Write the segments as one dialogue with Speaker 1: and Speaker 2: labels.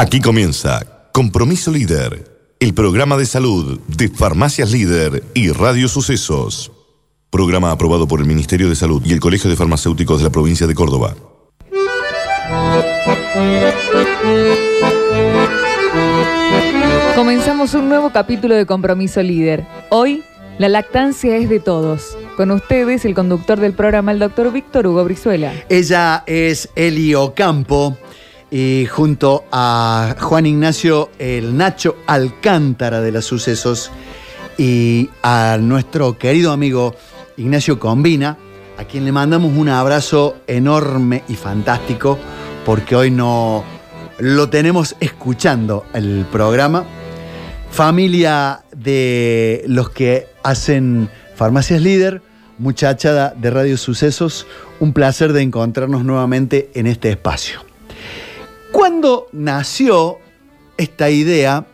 Speaker 1: Aquí comienza Compromiso Líder, el programa de salud de Farmacias Líder y Radio Sucesos. Programa aprobado por el Ministerio de Salud y el Colegio de Farmacéuticos de la provincia de Córdoba.
Speaker 2: Comenzamos un nuevo capítulo de Compromiso Líder. Hoy, la lactancia es de todos. Con ustedes, el conductor del programa, el doctor Víctor Hugo Brizuela.
Speaker 3: Ella es Eli Ocampo y junto a Juan Ignacio, el Nacho Alcántara de los sucesos, y a nuestro querido amigo Ignacio Combina, a quien le mandamos un abrazo enorme y fantástico, porque hoy no lo tenemos escuchando el programa. Familia de los que hacen Farmacias Líder, muchachada de Radio Sucesos, un placer de encontrarnos nuevamente en este espacio. Cuando nació esta idea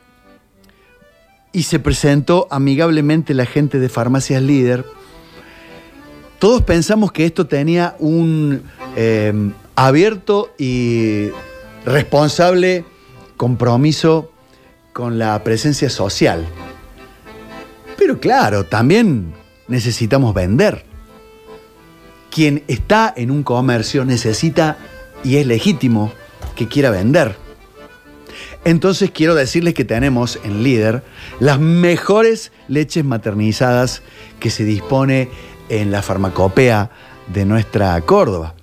Speaker 3: y se presentó amigablemente la gente de Farmacias Líder, todos pensamos que esto tenía un eh, abierto y responsable compromiso con la presencia social. Pero claro, también necesitamos vender. Quien está en un comercio necesita, y es legítimo, que quiera vender. Entonces quiero decirles que tenemos en Líder las mejores leches maternizadas que se dispone en la farmacopea de nuestra Córdoba.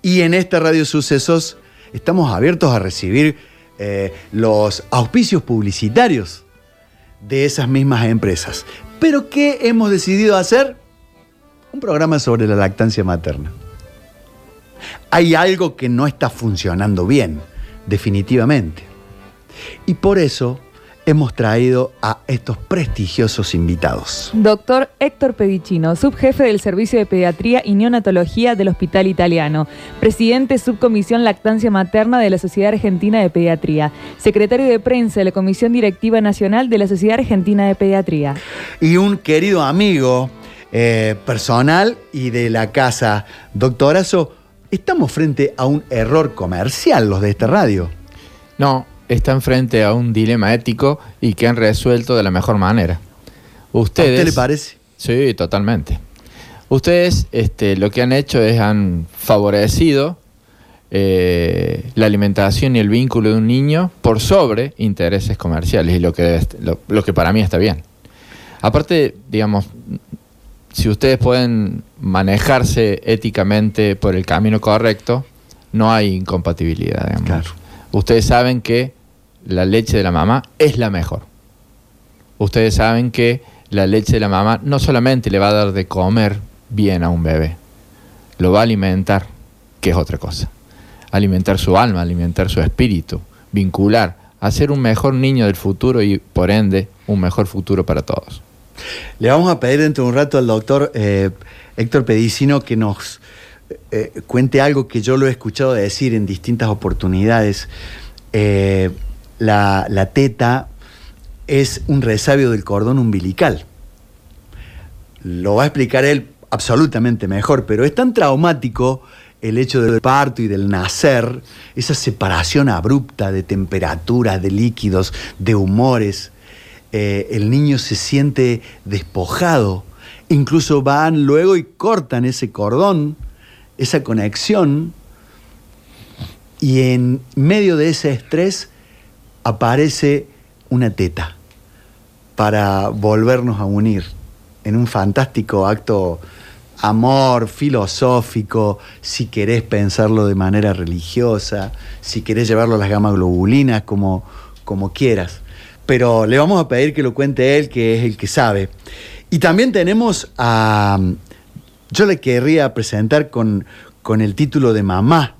Speaker 3: Y en esta Radio Sucesos estamos abiertos a recibir eh, los auspicios publicitarios de esas mismas empresas. Pero ¿qué hemos decidido hacer? Un programa sobre la lactancia materna. Hay algo que no está funcionando bien, definitivamente. Y por eso hemos traído a estos prestigiosos invitados.
Speaker 2: Doctor Héctor Pedicino, subjefe del Servicio de Pediatría y Neonatología del Hospital Italiano, presidente subcomisión Lactancia Materna de la Sociedad Argentina de Pediatría, secretario de prensa de la Comisión Directiva Nacional de la Sociedad Argentina de Pediatría.
Speaker 3: Y un querido amigo eh, personal y de la casa, doctorazo, estamos frente a un error comercial los de esta radio.
Speaker 4: No, están frente a un dilema ético y que han resuelto de la mejor manera. Ustedes,
Speaker 3: ¿A usted le parece?
Speaker 4: Sí, totalmente. Ustedes este, lo que han hecho es han favorecido eh, la alimentación y el vínculo de un niño por sobre intereses comerciales y lo que, lo, lo que para mí está bien. Aparte, digamos, si ustedes pueden manejarse éticamente por el camino correcto, no hay incompatibilidad.
Speaker 3: Claro.
Speaker 4: Ustedes saben que la leche de la mamá es la mejor. Ustedes saben que la leche de la mamá no solamente le va a dar de comer bien a un bebé, lo va a alimentar, que es otra cosa. Alimentar su alma, alimentar su espíritu, vincular, hacer un mejor niño del futuro y por ende un mejor futuro para todos.
Speaker 3: Le vamos a pedir dentro de un rato al doctor eh, Héctor Pedicino que nos eh, cuente algo que yo lo he escuchado decir en distintas oportunidades. Eh, la, la, teta es un resabio del cordón umbilical. Lo va a explicar él absolutamente mejor, pero es tan traumático el hecho del parto y del nacer, esa separación abrupta de temperaturas, de líquidos, de humores. Eh, el niño se siente despojado. Incluso van luego y cortan ese cordón, esa conexión, y en medio de ese estrés aparece una teta para volvernos a unir en un fantástico acto amor filosófico, si querés pensarlo de manera religiosa, si querés llevarlo a las gamas globulinas, como, como quieras. Pero le vamos a pedir que lo cuente él, que es el que sabe. Y también tenemos a... Yo le querría presentar con, con el título de mamá,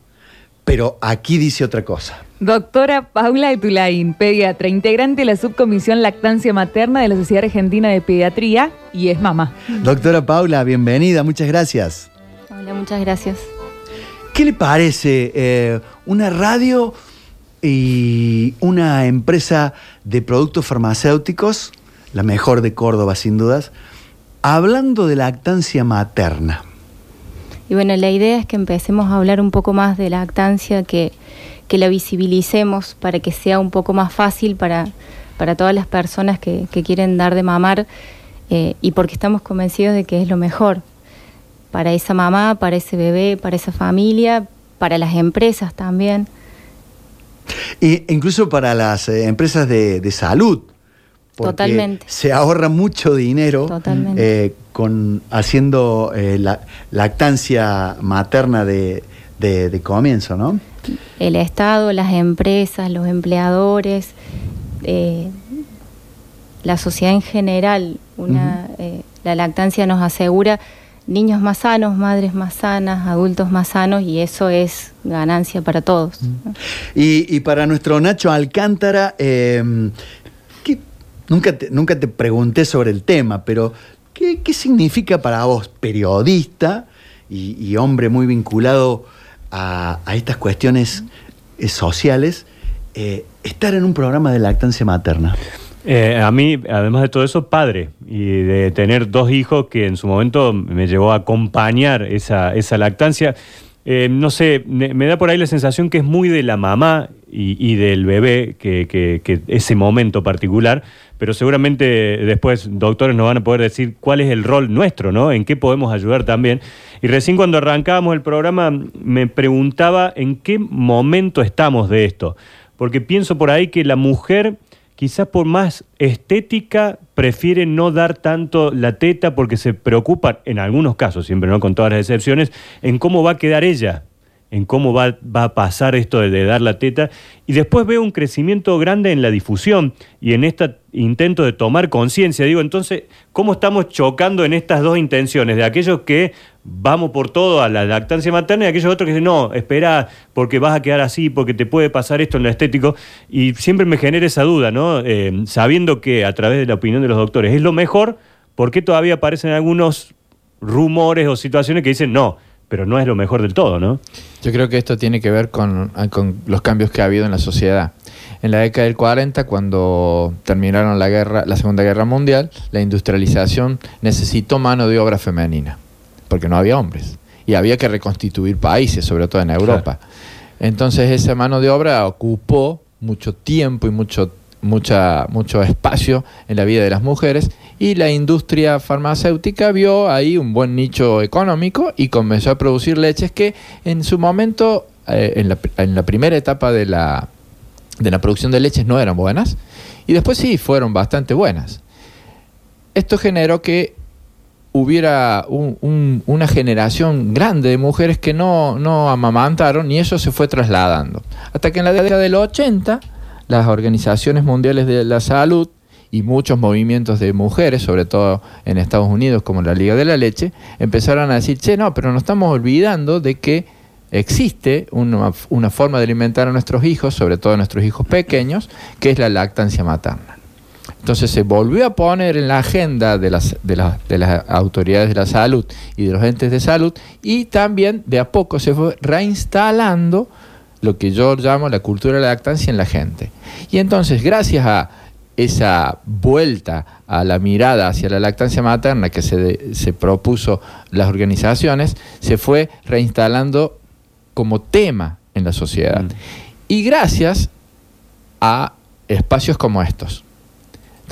Speaker 3: pero aquí dice otra cosa.
Speaker 2: Doctora Paula Etulain, pediatra, integrante de la subcomisión Lactancia Materna de la Sociedad Argentina de Pediatría y es mamá.
Speaker 3: Doctora Paula, bienvenida, muchas gracias.
Speaker 5: Hola, muchas gracias.
Speaker 3: ¿Qué le parece eh, una radio y una empresa de productos farmacéuticos, la mejor de Córdoba sin dudas, hablando de lactancia materna?
Speaker 5: Y bueno, la idea es que empecemos a hablar un poco más de lactancia que que la visibilicemos para que sea un poco más fácil para, para todas las personas que, que quieren dar de mamar eh, y porque estamos convencidos de que es lo mejor para esa mamá, para ese bebé, para esa familia, para las empresas también.
Speaker 3: Y incluso para las eh, empresas de, de salud. porque
Speaker 5: Totalmente.
Speaker 3: Se ahorra mucho dinero eh, con haciendo eh, la lactancia materna de, de- de comienzo, ¿no?
Speaker 5: El Estado, las empresas, los empleadores, eh, la sociedad en general, una, la lactancia nos asegura niños más sanos, madres más sanas, adultos más sanos y eso es ganancia para todos. ¿no?
Speaker 3: Y, y para nuestro Nacho Alcántara, eh, ¿qué- nunca, te, nunca te pregunté sobre el tema, pero ¿qué, qué significa para vos, periodista y, y hombre muy vinculado a, a estas cuestiones eh, sociales, eh, estar en un programa de lactancia materna?
Speaker 6: Eh, a mí, además de todo eso, padre y de tener dos hijos que en su momento me llevó a acompañar esa, lactancia. Eh, no sé, me, da por ahí la sensación que es muy de la mamá y, del bebé, que- que ese momento particular, pero seguramente después doctores nos van a poder decir cuál es el rol nuestro, ¿no? En qué podemos ayudar también. Y recién cuando arrancábamos el programa me preguntaba en qué momento estamos de esto, porque pienso por ahí que la mujer quizás por más estética prefiere no dar tanto la teta porque se preocupa, en algunos casos, siempre no con todas las excepciones, en cómo va a quedar ella, en cómo va, va a pasar esto de, de dar la teta. Y después veo un crecimiento grande en la difusión y en este intento de tomar conciencia. Digo, entonces, ¿cómo estamos chocando en estas dos intenciones? De aquellos que vamos por todo a la lactancia materna y aquellos otros que dicen, no, espera, porque vas a quedar así, porque te puede pasar esto en lo estético. Y siempre me genera esa duda, ¿no? Eh, sabiendo que a través de la opinión de los doctores es lo mejor, ¿por qué todavía aparecen algunos rumores o situaciones que dicen, no, pero no es lo mejor del todo, ¿no?
Speaker 4: Yo creo que esto tiene que ver con, con los cambios que ha habido en la sociedad. En la década del 40, cuando terminaron la guerra, la Segunda Guerra Mundial, la industrialización necesitó mano de obra femenina, porque no había hombres. Y había que reconstituir países, sobre todo en Europa. Entonces esa mano de obra ocupó mucho tiempo y mucho, mucha, mucho espacio en la vida de las mujeres y la industria farmacéutica vio ahí un buen nicho económico y comenzó a producir leches que en su momento, eh, en, la, en la primera etapa de la, de la producción de leches no eran buenas y después sí fueron bastante buenas. Esto generó que hubiera un- un- una generación grande de mujeres que no, no amamantaron y eso se fue trasladando. Hasta que en la década del 80 las organizaciones mundiales de la salud y muchos movimientos de mujeres, sobre todo en Estados Unidos como la Liga de la Leche, empezaron a decir, che, no, pero nos estamos olvidando de que existe una, una forma de alimentar a nuestros hijos, sobre todo a nuestros hijos pequeños, que es la lactancia materna. Entonces se volvió a poner en la agenda de las, de, las, de las autoridades de la salud y de los entes de salud y también de a poco se fue reinstalando lo que yo llamo la cultura de la lactancia en la gente. Y entonces gracias a esa vuelta a la mirada hacia la lactancia materna que se, de- se propuso las organizaciones, se fue reinstalando como tema en la sociedad.
Speaker 6: Mm.
Speaker 4: Y gracias a espacios como estos.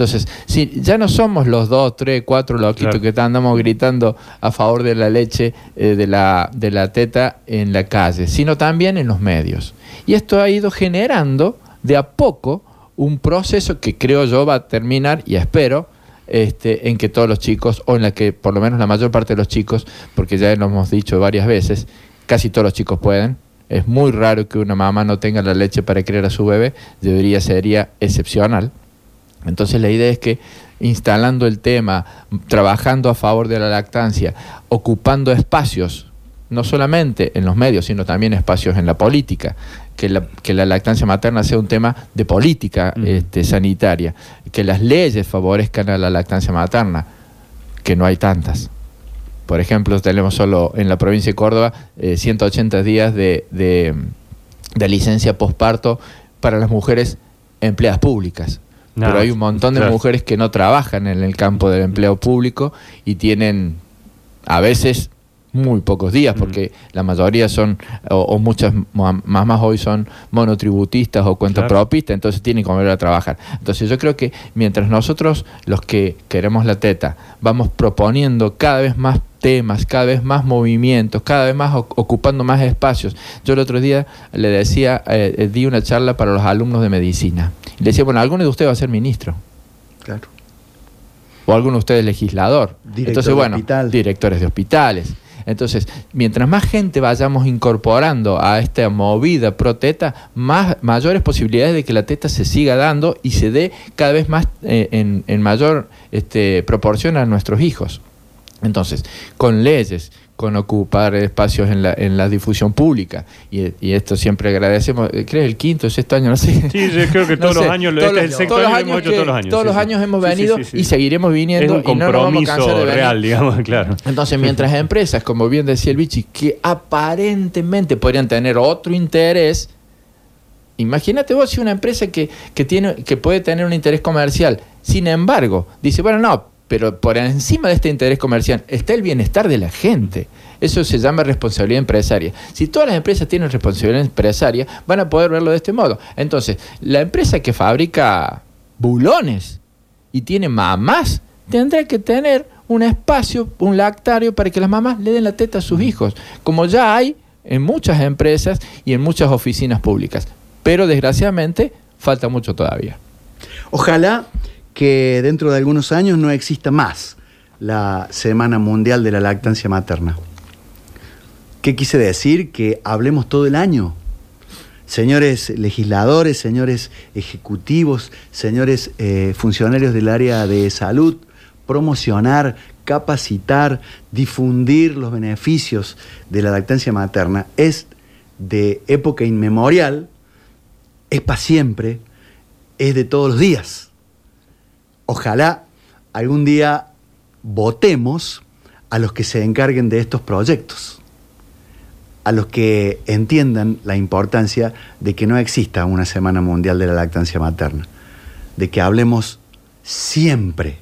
Speaker 4: Entonces, si ya no somos los dos, tres, cuatro loquitos
Speaker 6: Claro.
Speaker 4: que andamos gritando a favor de la leche, eh, de, la, de la teta en la calle, sino también en los medios. Y esto ha ido generando de a poco un proceso que creo yo va a terminar y espero este, en que todos los chicos, o en la que por lo menos la mayor parte de los chicos, porque ya lo hemos dicho varias veces, casi todos los chicos pueden. Es muy raro que una mamá no tenga la leche para criar a su bebé, debería sería excepcional. Entonces la idea es que instalando el tema, trabajando a favor de la lactancia, ocupando espacios, no solamente en los medios, sino también espacios en la política, que la, que la lactancia materna sea un tema de política este, sanitaria, que las leyes favorezcan a la lactancia materna, que no hay tantas. Por ejemplo, tenemos solo en la provincia de Córdoba eh, 180 días de, de, de licencia posparto para las mujeres empleadas públicas.
Speaker 6: No,
Speaker 4: Pero hay un montón de
Speaker 6: claro.
Speaker 4: mujeres que no trabajan en el campo del empleo público y tienen a veces muy pocos días, porque la mayoría son, o, muchas mamás hoy son monotributistas o cuentapropistas, entonces tienen que volver a trabajar. Entonces yo creo que mientras nosotros, los que queremos la teta, vamos proponiendo cada vez más temas, cada vez más movimientos, cada vez más ocupando más espacios. Yo el otro día le decía, eh, eh, di una charla para los alumnos de medicina. Le decía, bueno, alguno de ustedes va a ser ministro.
Speaker 3: Claro.
Speaker 4: O alguno de ustedes legislador. Entonces, bueno, directores de hospitales. Entonces, mientras más gente vayamos incorporando a esta movida pro teta, más, mayores posibilidades de que la teta se siga dando y se dé cada vez más eh, en, mayor este, proporción a nuestros hijos. Entonces, con leyes, con ocupar espacios en la, en la difusión pública. Y, esto siempre agradecemos. Eh, ¿Crees el quinto, sexto año? No sé.
Speaker 6: Sí, yo creo que todos los años,
Speaker 4: todos, este el sexto año, hemos hecho todos los años. Todos los años hemos venido y seguiremos viniendo.
Speaker 6: Es un compromiso
Speaker 4: y no
Speaker 6: de real, digamos, claro.
Speaker 4: Entonces, mientras empresas, como bien decía el Bichi, que aparentemente podrían tener otro interés, Imagínate vos si una empresa que, que, tiene, que puede tener un interés comercial, sin embargo, dice, bueno, no, pero por encima de este interés comercial está el bienestar de la gente. Eso se llama responsabilidad empresaria. Si todas las empresas tienen responsabilidad empresaria, van a poder verlo de este modo. Entonces, la empresa que fabrica bulones y tiene mamás, tendrá que tener un espacio, un lactario para que las mamás le den la teta a sus hijos, como ya hay en muchas empresas y en muchas oficinas públicas. Pero desgraciadamente falta mucho todavía.
Speaker 3: Ojalá que dentro de algunos años no exista más la Semana Mundial de la Lactancia Materna. ¿Qué quise decir? Que hablemos todo el año. Señores legisladores, señores ejecutivos, señores eh, funcionarios del área de salud, promocionar, capacitar, difundir los beneficios de la lactancia materna es de época inmemorial, es para siempre, es de todos los días ojalá algún día votemos a los que se encarguen de estos proyectos, a los que entiendan la importancia de que no exista una Semana Mundial de la Lactancia Materna, de que hablemos siempre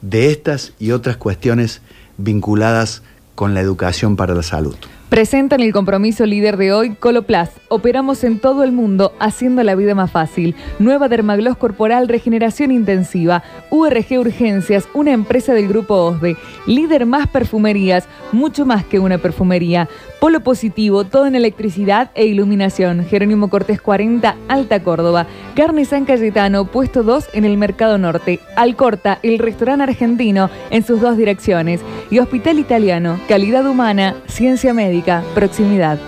Speaker 3: de estas y otras cuestiones vinculadas con la educación para la salud.
Speaker 2: Presentan el compromiso líder de hoy, Coloplas. Operamos en todo el mundo haciendo la vida más fácil. Nueva Dermagloss Corporal Regeneración Intensiva. URG Urgencias, una empresa del grupo OSDE. Líder más perfumerías, mucho más que una perfumería. Polo Positivo, todo en electricidad e iluminación. Jerónimo Cortés 40, Alta Córdoba. Carne San Cayetano, puesto 2 en el Mercado Norte. Alcorta, el restaurante argentino en sus dos direcciones. Y Hospital Italiano, calidad humana, ciencia médica proximidad.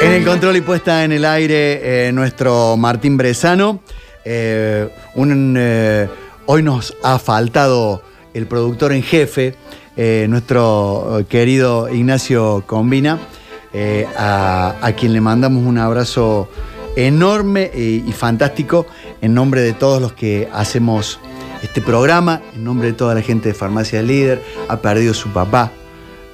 Speaker 3: En el control y puesta en el aire, eh, nuestro Martín Bresano. Eh, eh, hoy nos ha faltado el productor en jefe, eh, nuestro eh, querido Ignacio Combina, eh, a, quien le mandamos un abrazo enorme y, fantástico en nombre de todos los que hacemos este programa, en nombre de toda la gente de Farmacia Líder, ha perdido su papá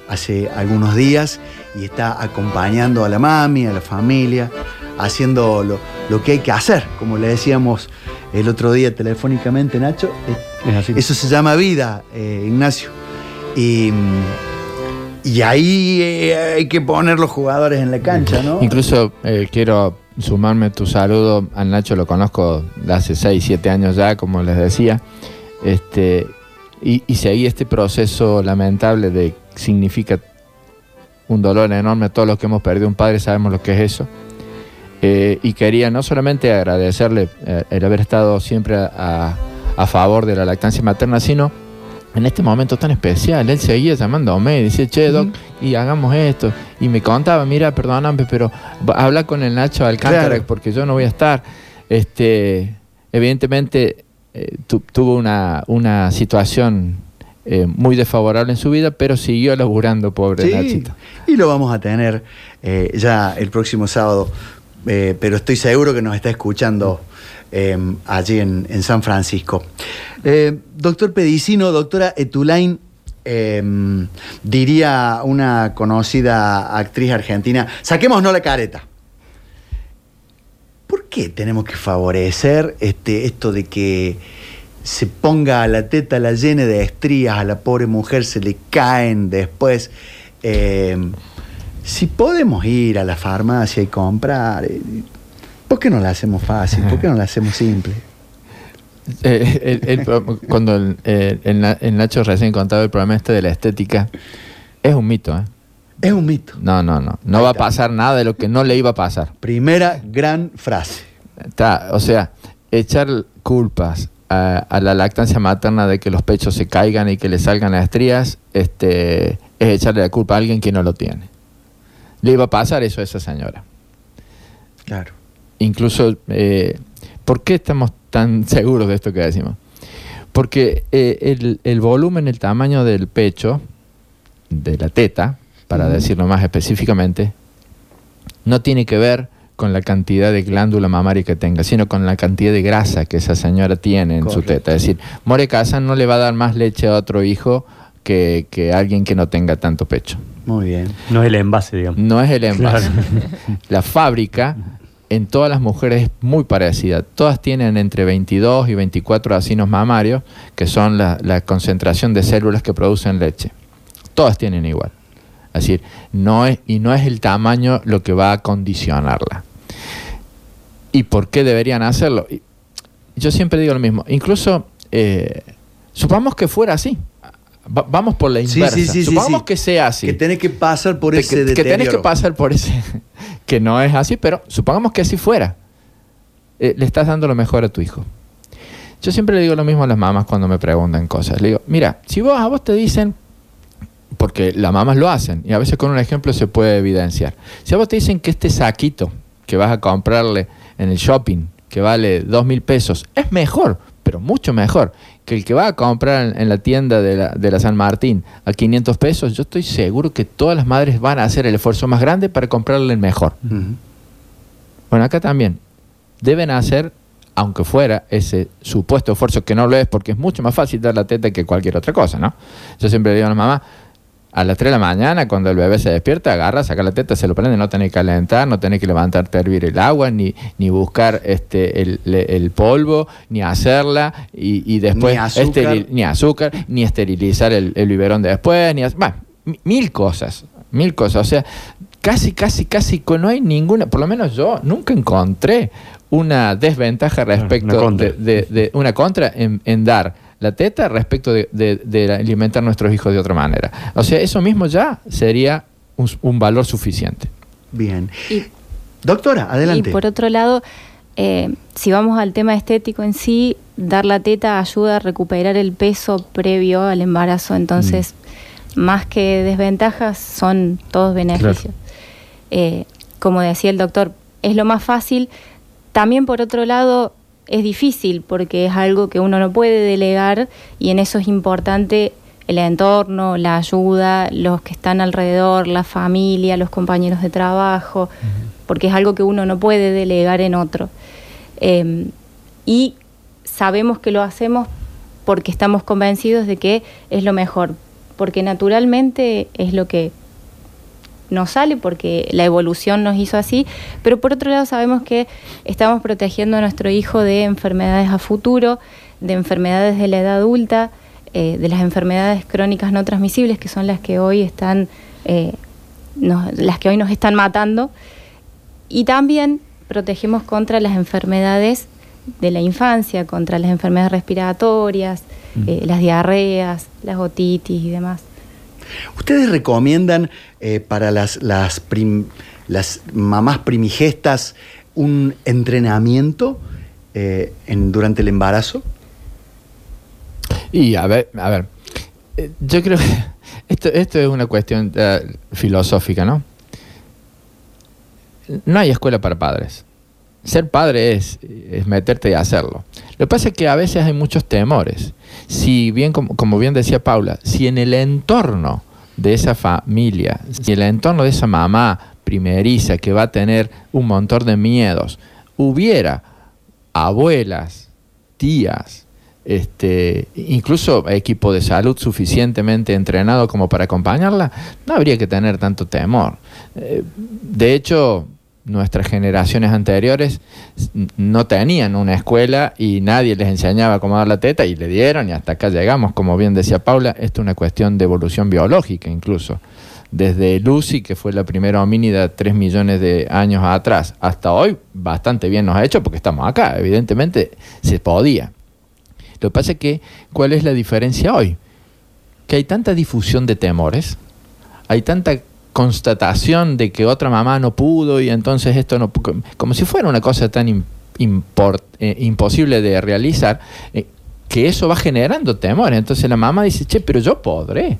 Speaker 3: hace algunos días y está acompañando a la mami, a la familia, haciendo lo, que hay que hacer, como le decíamos el otro día telefónicamente, Nacho. Eso se llama vida, Ignacio. Y, y ahí eh, hay que poner los jugadores en la cancha, ¿no?
Speaker 4: Incluso eh, quiero sumarme tu saludo. Al Nacho lo conozco de hace 6, 7 años ya, como les decía. Este, y, y seguí este proceso lamentable de significa un dolor enorme. Todos los que hemos perdido un padre sabemos lo que es eso. Eh, y quería no solamente agradecerle el haber estado siempre a, a favor de la lactancia materna, sino en este momento tan especial. Él seguía llamándome y decía, che, Doc, y hagamos esto. Y me contaba, mira, perdóname, pero habla con el Nacho Alcántara porque yo no voy a estar. Este, evidentemente eh, tuvo una, una situación eh, muy desfavorable en su vida, pero siguió laburando, pobre Nachito.
Speaker 3: Y lo vamos a tener eh, ya el próximo sábado, pero estoy seguro que nos está escuchando Em, allí en, San Francisco. Eh, doctor Pedicino, doctora Etulain em, diría una conocida actriz argentina, saquémonos la careta. ¿Por qué tenemos que favorecer este, esto de que se ponga a la teta, la llene de estrías, a la pobre mujer se le caen después? Em, si podemos ir a la farmacia y comprar, eh, ¿por qué no la hacemos fácil? ¿Por qué no la hacemos simple?
Speaker 4: Eh, el- el- cuando el, el Na- el Nacho recién contaba el problema este de la estética, es un mito, ¿eh?
Speaker 3: Es un mito.
Speaker 4: No, no, no. No
Speaker 3: Ahí
Speaker 4: va a pasar nada de lo que no le iba a pasar.
Speaker 3: Primera gran frase.
Speaker 4: Está, o sea, echar culpas a, a la lactancia materna de que los pechos se caigan y que le salgan las estrías, este, es echarle la culpa a alguien que no lo tiene. Le iba a pasar eso a esa señora.
Speaker 3: Claro.
Speaker 4: Incluso, eh, ¿por qué estamos tan seguros de esto que decimos? Porque eh, el, el volumen, el tamaño del pecho, de la teta, para decirlo más específicamente, no tiene que ver con la cantidad de glándula mamaria que tenga, sino con la cantidad de grasa que esa señora tiene en su teta. Es decir, More Casa no le va a dar más leche a otro hijo que, que alguien que no tenga tanto pecho.
Speaker 3: Muy bien.
Speaker 6: No es el envase, digamos.
Speaker 4: No es el envase.
Speaker 6: Claro.
Speaker 4: La fábrica en todas las mujeres es muy parecida. Todas tienen entre 22 y 24 acinos mamarios, que son la, concentración de células que producen leche. Todas tienen igual. Es decir, no es, y no es el tamaño lo que va a condicionarla. ¿Y por qué deberían hacerlo? Yo siempre digo lo mismo. Incluso, eh, supongamos que fuera así. Va- vamos por la inversa.
Speaker 3: sí, sí, sí,
Speaker 4: supongamos que sea así
Speaker 3: Que tenés que pasar por ese
Speaker 4: que, que tenés que pasar por ese que no es así, pero supongamos que así fuera. Eh, le estás dando lo mejor a tu hijo. Yo siempre le digo lo mismo a las mamás cuando me preguntan cosas. Le digo, mira, si vos a vos te dicen, porque las mamás lo hacen, y a veces con un ejemplo se puede evidenciar. Si a vos te dicen que este saquito que vas a comprarle en el shopping, que vale dos mil pesos, es mejor, pero mucho mejor que el que va a comprar en, la tienda de la, de la San Martín a 500 pesos, yo estoy seguro que todas las madres van a hacer el esfuerzo más grande para comprarle el mejor. Bueno, acá también deben hacer, aunque fuera ese supuesto esfuerzo, que no lo es porque es mucho más fácil dar la teta que cualquier otra cosa, ¿no? Yo siempre le digo a la mamá, a las 3 de la mañana, cuando el bebé se despierta, agarra, saca la teta, se lo prende, no tenés que calentar, no tenés que levantarte a hervir el agua, ni, ni buscar este el, el polvo, ni hacerla, y, y después
Speaker 3: Ni azúcar.
Speaker 4: esteril- ni azúcar, ni esterilizar el, el biberón de después, ni bueno, mi- mil cosas, mil cosas. O sea, casi, casi, casi, no hay ninguna, por lo menos yo nunca encontré una desventaja respecto
Speaker 6: una
Speaker 4: de, de- de- una contra en, en dar la teta respecto de, de- de alimentar a nuestros hijos de otra manera. O sea, eso mismo ya sería un, un valor suficiente.
Speaker 3: Bien.
Speaker 5: Y
Speaker 3: Doctora, adelante.
Speaker 5: Y por otro lado, eh, si vamos al tema estético en sí, dar la teta ayuda a recuperar el peso previo al embarazo. Entonces, más que desventajas, son todos beneficios. Eh, como decía el doctor, es lo más fácil. También, por otro lado, es difícil porque es algo que uno no puede delegar y en eso es importante el entorno, la ayuda, los que están alrededor, la familia, los compañeros de trabajo, porque es algo que uno no puede delegar en otro. Eh, y sabemos que lo hacemos porque estamos convencidos de que es lo mejor, porque naturalmente es lo que nos sale, porque la evolución nos hizo así, pero por otro lado sabemos que estamos protegiendo a nuestro hijo de enfermedades a futuro, de enfermedades de la edad adulta, eh, de las enfermedades crónicas no transmisibles, que son las que hoy están, eh, nos- las que hoy nos están matando, y también protegemos contra las enfermedades de la infancia, contra las enfermedades respiratorias, eh, las diarreas, las otitis y demás.
Speaker 3: ¿Ustedes recomiendan eh, para las, las, prim- las mamás primigestas un entrenamiento eh, durante el embarazo?
Speaker 4: Y a ver, a ver, eh, yo creo que esto, esto es una cuestión filosófica, ¿no? No hay escuela para padres. Ser padre es, es meterte y hacerlo. Lo que pasa es que a veces hay muchos temores. Si bien, como, bien decía Paula, si en el entorno de esa familia, si en el entorno de esa mamá primeriza que va a tener un montón de miedos, hubiera abuelas, tías, este, incluso equipo de salud suficientemente entrenado como para acompañarla, no habría que tener tanto temor. Eh, de hecho, nuestras generaciones anteriores no tenían una escuela y nadie les enseñaba cómo dar la teta y le dieron y hasta acá llegamos, como bien decía Paula, esto es una cuestión de evolución biológica incluso. Desde Lucy, que fue la primera homínida tres millones de años atrás, hasta hoy bastante bien nos ha hecho porque estamos acá, evidentemente se podía. Lo que pasa es que, ¿cuál es la diferencia hoy? Que hay tanta difusión de temores, hay tanta constatación de que otra mamá no pudo y entonces esto no como si fuera una cosa tan eh, imposible de realizar eh, que eso va generando temor. Entonces la mamá dice che pero yo podré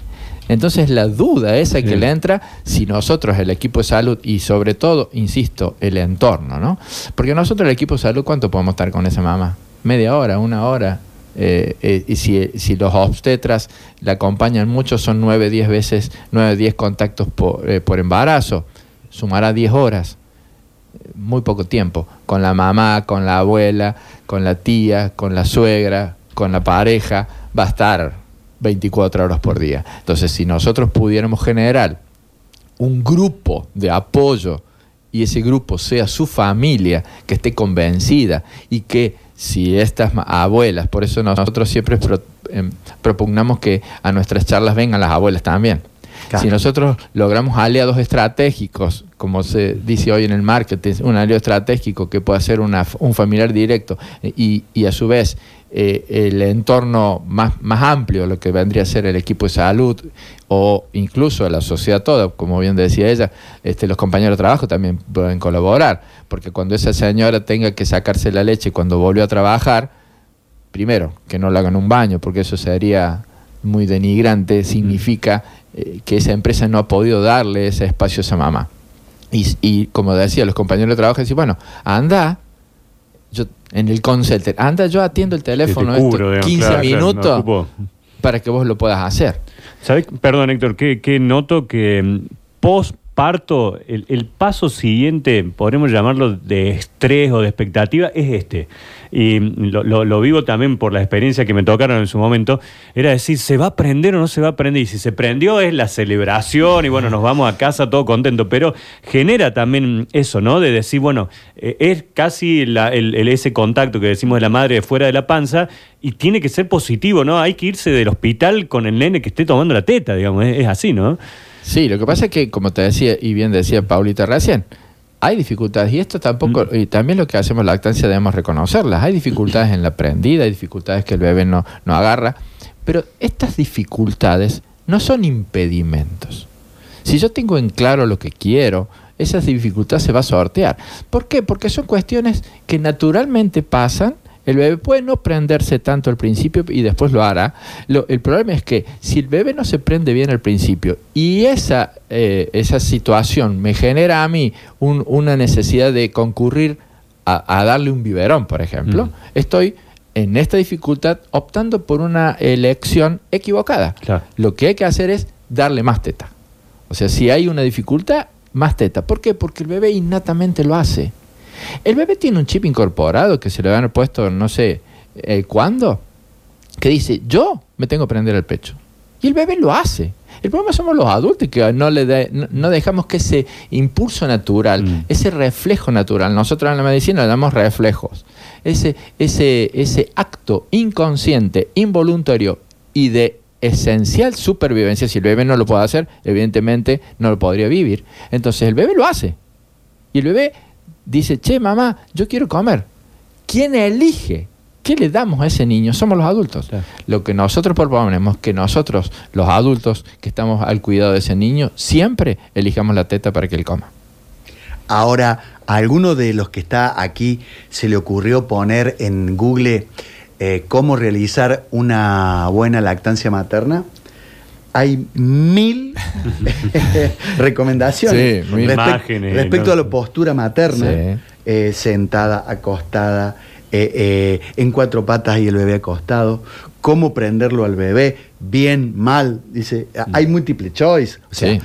Speaker 4: entonces la duda esa que le entra si nosotros el equipo de salud y sobre todo insisto el entorno no porque nosotros el equipo de salud cuánto podemos estar con esa mamá media hora una hora eh, eh, y si, los obstetras la acompañan mucho, son 9, 10 veces, 9, 10 contactos por, eh, por embarazo, sumará 10 horas, muy poco tiempo, con la mamá, con la abuela, con la tía, con la suegra, con la pareja, va a estar 24 horas por día. Entonces, si nosotros pudiéramos generar un grupo de apoyo y ese grupo sea su familia, que esté convencida y que si estas abuelas, por eso nosotros siempre em, propugnamos que a nuestras charlas vengan las abuelas también. Si nosotros logramos aliados estratégicos, como se dice hoy en el marketing, un aliado estratégico que pueda ser una, un familiar directo y, y a su vez eh, el entorno más, más amplio, lo que vendría a ser el equipo de salud o incluso la sociedad toda, como bien decía ella, este, los compañeros de trabajo también pueden colaborar, porque cuando esa señora tenga que sacarse la leche cuando volvió a trabajar, primero, que no le hagan un baño, porque eso sería muy denigrante, significa eh, que esa empresa no ha podido darle ese espacio a esa mamá. Y, y como decía, los compañeros de trabajo decían, bueno, anda, yo en el call anda, yo atiendo el teléfono 15 minutos para que vos lo puedas hacer.
Speaker 6: ¿Sabes? Perdón, Héctor, que, noto que mm, post parto, el, paso siguiente, podremos llamarlo de estrés o de expectativa, es este y lo, vivo también por la experiencia que me tocaron en su momento, era decir, ¿se va a prender o no se va a prender? Y si se prendió es la celebración y bueno, nos vamos a casa todo contento, pero genera también eso, ¿no? De decir, bueno, eh, es casi el, ese contacto que decimos de la madre fuera de la panza y tiene que ser positivo, ¿no? Hay que irse del hospital con el nene que esté tomando la teta, digamos, es así, ¿no?
Speaker 4: Sí, lo que pasa es que, como te decía, y bien decía Paulita recién, hay dificultades y esto tampoco, mm. y también lo que hacemos lactancia debemos reconocerlas. Hay dificultades en la prendida, hay dificultades que el bebé no, no agarra, pero estas dificultades no son impedimentos. Si yo tengo en claro lo que quiero, esas dificultades se va a sortear. ¿Por qué? Porque son cuestiones que naturalmente pasan el bebé puede no prenderse tanto al principio y después lo hará. el problema es que si el bebé no se prende bien al principio y esa, eh, esa situación me genera a mí una necesidad de concurrir a, darle un biberón, por ejemplo, mm. estoy en esta dificultad optando por una elección equivocada. Lo que hay que hacer es darle más teta. O sea, si hay una dificultad, más teta. ¿Por qué? Porque el bebé innatamente lo hace. El bebé tiene un chip incorporado que se le han puesto, no sé, eh, ¿cuándo? Que dice, yo me tengo que prender el pecho. Y el bebé lo hace. El problema somos los adultos que no, le no, dejamos que ese impulso natural, mm. ese reflejo natural, nosotros en la medicina le damos reflejos, ese, ese, ese acto inconsciente, involuntario y de esencial supervivencia, si el bebé no lo puede hacer, evidentemente no lo podría vivir. Entonces el bebé lo hace. Y el bebé dice, che, mamá, yo quiero comer. ¿Quién elige? ¿Qué le damos a ese niño? Somos los adultos. Lo que nosotros proponemos que nosotros, los adultos que estamos al cuidado de ese niño, siempre elijamos la teta para que él coma.
Speaker 3: Ahora, ¿a alguno de los que está aquí se le ocurrió poner en Google eh, cómo realizar una buena lactancia materna? Hay mil recomendaciones respecto a la postura materna, eh, sentada, acostada, eh, eh, en cuatro patas y el bebé acostado, cómo prenderlo al bebé, bien, mal, dice, hay múltiple choice. O sea,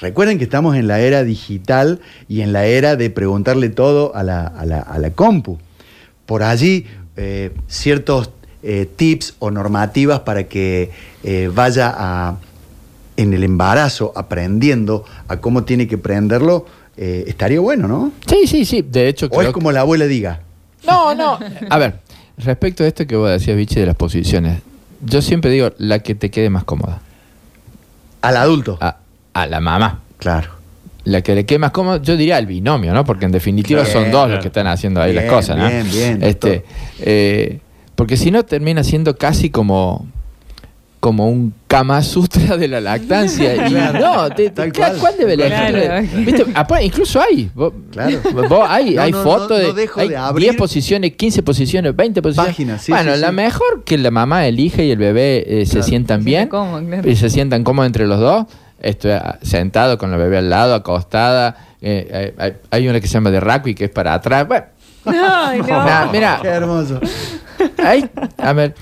Speaker 3: recuerden que estamos en la era digital y en la era de preguntarle todo a la, a la, a la compu. Por allí, ciertos eh, tips o normativas para que eh, vaya a, en el embarazo aprendiendo a cómo tiene que prenderlo, eh, estaría bueno, ¿no?
Speaker 4: Sí, sí, sí. De hecho,
Speaker 3: O
Speaker 4: creo
Speaker 3: es como la abuela diga.
Speaker 4: No, no. A ver, respecto a esto que vos decías, Vichy, de las posiciones, yo siempre digo la que te quede más cómoda.
Speaker 3: Al adulto.
Speaker 4: A, a la mamá.
Speaker 3: Claro.
Speaker 4: La que le quede más cómoda, yo diría al binomio, ¿no? Porque en definitiva
Speaker 3: Bien,
Speaker 4: son dos los que están haciendo ahí
Speaker 3: Bien,
Speaker 4: las cosas, ¿no?
Speaker 3: bien, bien,
Speaker 4: Este, eh, porque si no termina siendo casi como como un Kama Sutra de la lactancia. Y
Speaker 3: Claro.
Speaker 4: no, te- te-
Speaker 3: Tal
Speaker 4: ¿cuál,
Speaker 3: cual.
Speaker 4: cuál debe
Speaker 2: Claro.
Speaker 4: elegir? ¿Viste? Incluso hay. Vos,
Speaker 3: Claro.
Speaker 4: vos hay,
Speaker 3: No,
Speaker 4: hay
Speaker 3: no,
Speaker 4: fotos
Speaker 3: no,
Speaker 4: de,
Speaker 3: no
Speaker 4: hay
Speaker 3: de abrir
Speaker 4: 10 posiciones, 15 posiciones, 20 posiciones.
Speaker 3: Páginas, sí,
Speaker 4: bueno,
Speaker 3: sí,
Speaker 4: la
Speaker 3: sí.
Speaker 4: mejor que la mamá elige y el bebé eh, se
Speaker 3: Claro.
Speaker 4: sientan
Speaker 2: Se
Speaker 4: bien
Speaker 2: sienten cómodos, claro.
Speaker 4: y se sientan cómodos entre los dos. Estoy ah, sentado con la bebé al lado, acostada. eh, hay, hay una que se llama de rugby que es para atrás. Bueno,
Speaker 2: Ay, no.
Speaker 4: Mira, mira.
Speaker 3: Qué hermoso.
Speaker 4: hay, a ver.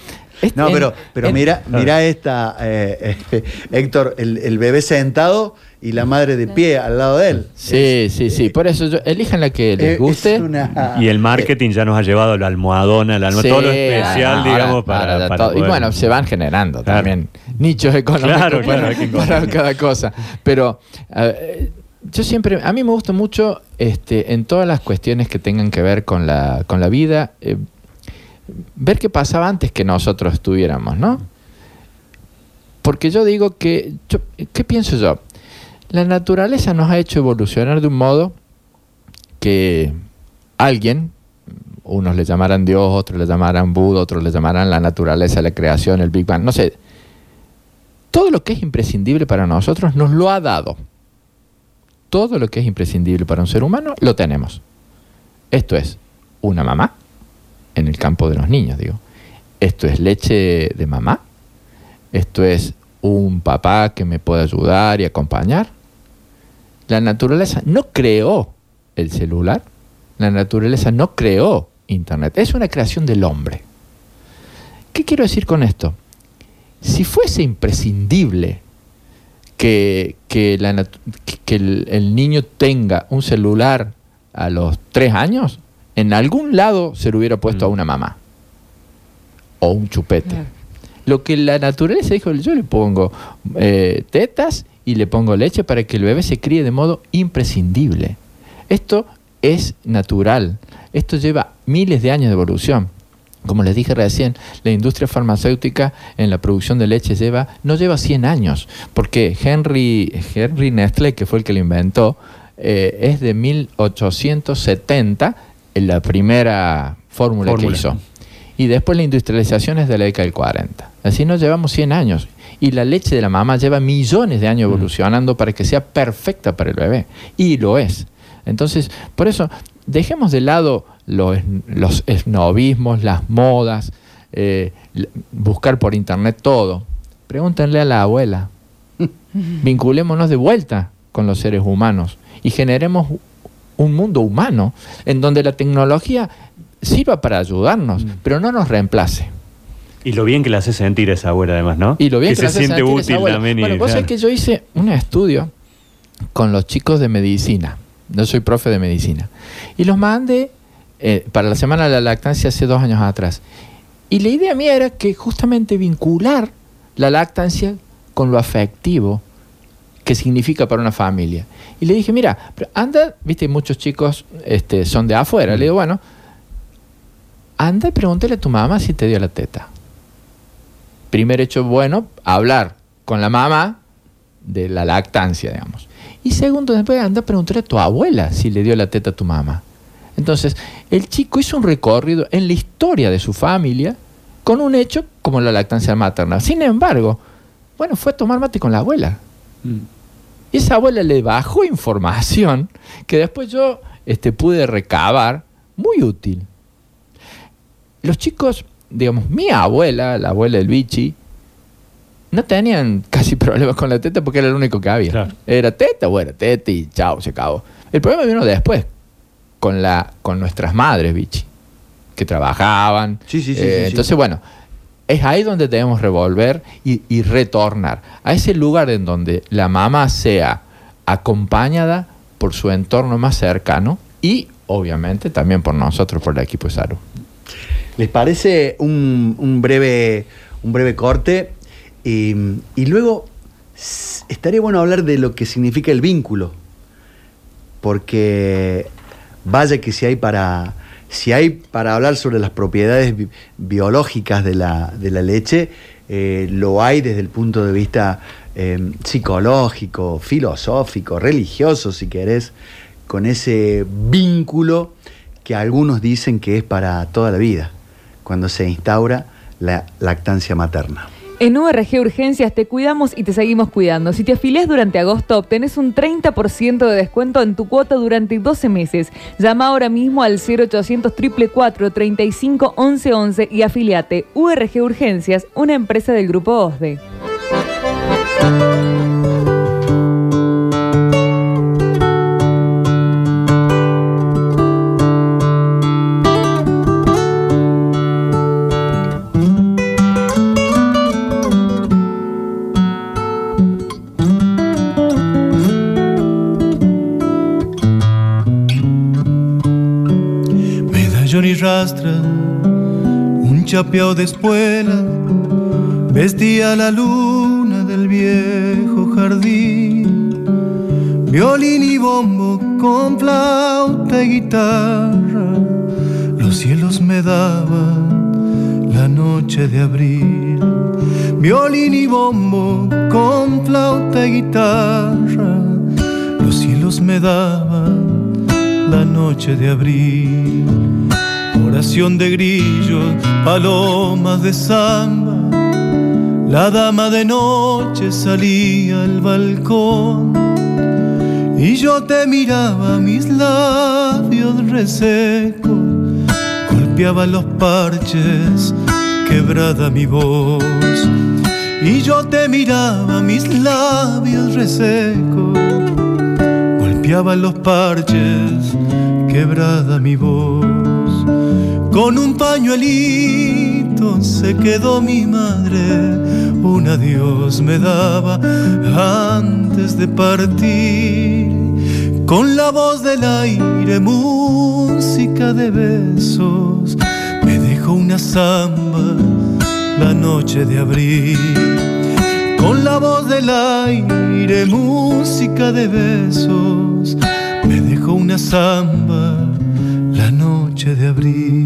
Speaker 4: Es-
Speaker 3: No,
Speaker 4: en-
Speaker 3: pero, pero
Speaker 4: en-
Speaker 3: mira, mira esta, eh, eh, Héctor, el, el bebé sentado y la madre de pie al lado de él.
Speaker 4: Sí, sí, sí. Por eso yo, elijan la que les
Speaker 3: Eh,
Speaker 4: guste.
Speaker 3: una-
Speaker 6: Y el marketing ya nos ha llevado a la almohadona, la,
Speaker 4: Sí,
Speaker 6: todo lo especial,
Speaker 4: ahora-
Speaker 6: digamos, para,
Speaker 4: todo. Y bueno, se van generando
Speaker 6: Claro.
Speaker 4: también nichos económicos
Speaker 6: Claro,
Speaker 4: para,
Speaker 6: claro, hay que
Speaker 4: para
Speaker 6: encontrar.
Speaker 4: cada cosa. Pero ver, yo siempre, a mí me gusta mucho este, en todas las cuestiones que tengan que ver con la, con la vida, eh, ver qué pasaba antes que nosotros estuviéramos, ¿no? Porque yo digo que, ¿qué pienso yo? La naturaleza nos ha hecho evolucionar de un modo que alguien, unos le llamarán Dios, otros le llamarán Buda, otros le llamarán la naturaleza, la creación, el Big Bang, no sé. Todo lo que es imprescindible para nosotros nos lo ha dado. Todo lo que es imprescindible para un ser humano lo tenemos. Esto es una mamá, en el campo de los niños, digo. Esto es leche de mamá. Esto es un papá que me puede ayudar y acompañar. La naturaleza no creó el celular. La naturaleza no creó Internet. Es una creación del hombre. ¿Qué quiero decir con esto? Si fuese imprescindible que, que, el niño tenga un celular a los tres años, en algún lado se le hubiera puesto
Speaker 6: Mm.
Speaker 4: a una mamá o un chupete. Lo que la naturaleza dijo, yo le pongo eh, tetas y le pongo leche para que el bebé se críe de modo imprescindible. Esto es natural. Esto lleva miles de años de evolución. Como les dije recién, la industria farmacéutica en la producción de leche lleva, no lleva 100 años, porque Henry, Henry Nestlé, que fue el que lo inventó, eh, es de 1870 en la primera fórmula que hizo. Y después la industrialización es de la década del 40. Así nos llevamos 100 años. Y la leche de la mamá lleva millones de años evolucionando para que sea perfecta para el bebé. Y lo es. Entonces, por eso, dejemos de lado los, los esnovismos, las modas, eh, buscar por internet todo. Pregúntenle a la abuela. Vinculémonos de vuelta con los seres humanos y generemos un mundo humano en donde la tecnología sirva para ayudarnos, pero no nos reemplace.
Speaker 6: Y lo bien que le hace sentir esa abuela, además, ¿no?
Speaker 4: Y lo bien que,
Speaker 6: se
Speaker 4: le hace
Speaker 6: siente
Speaker 4: sentir esa
Speaker 6: útil
Speaker 4: abuela.
Speaker 6: también.
Speaker 4: Bueno, vos sabés que yo hice un estudio con los chicos de medicina. Yo soy profe de medicina. Y los mandé eh, para la Semana de la Lactancia hace dos años atrás. Y la idea mía era que justamente vincular la lactancia con lo afectivo que significa para una familia. Y le dije, mira, anda, viste, muchos chicos este, son de afuera. Le digo, bueno, anda y pregúntale a tu mamá si te dio la teta. Primer hecho bueno, hablar con la mamá de la lactancia, digamos. Y segundo, después anda a preguntarle a tu abuela si le dio la teta a tu mamá. Entonces, el chico hizo un recorrido en la historia de su familia con un hecho como la lactancia materna. Sin embargo, bueno, fue a tomar mate con la abuela.
Speaker 6: Mm.
Speaker 4: Y esa abuela le bajó información que después yo este, pude recabar, muy útil. Los chicos, digamos, mi abuela, la abuela del bichi, no tenían casi problemas con la teta porque era lo único que había.
Speaker 6: Claro.
Speaker 4: Era teta, bueno, teta y chao, se acabó. El problema vino después, con, la, con nuestras madres, bichi, que trabajaban.
Speaker 3: Sí, sí, sí,
Speaker 4: Eh,
Speaker 3: sí, sí.
Speaker 4: Entonces, bueno, es ahí donde debemos revolver y, retornar a ese lugar en donde la mamá sea acompañada por su entorno más cercano y obviamente también por nosotros, por el equipo de salud.
Speaker 3: ¿Les parece un, breve, corte? Y, y luego estaría bueno hablar de lo que significa el vínculo, porque vaya que si hay para, si hay para hablar sobre las propiedades biológicas de la, leche, eh, lo hay desde el punto de vista eh, psicológico, filosófico, religioso, si querés, con ese vínculo que algunos dicen que es para toda la vida, cuando se instaura la lactancia materna.
Speaker 2: En URG Urgencias te cuidamos y te seguimos cuidando. Si te afilias durante agosto, obtenés un 30% de descuento en tu cuota durante 12 meses. Llama ahora mismo al 0800 444 35 11 y afiliate. URG Urgencias, una empresa del Grupo OSDE.
Speaker 7: Chapeado de espuela, vestía la luna del viejo jardín, violín y bombo con flauta y guitarra, los cielos me daban la noche de abril, violín y bombo con flauta y guitarra, los cielos me daban la noche de abril de grillos, palomas de samba. La dama de noche salía al balcón y yo te miraba mis labios resecos, golpeaba los parches, quebrada mi voz. Y yo te miraba mis labios resecos, golpeaba los parches, quebrada mi voz. Con un pañuelito se quedó mi madre, un adiós me daba antes de partir. Con la voz del aire, música de besos, me dejó una samba la noche de abril. Con la voz del aire, música de besos, me dejó una samba la noche de abril.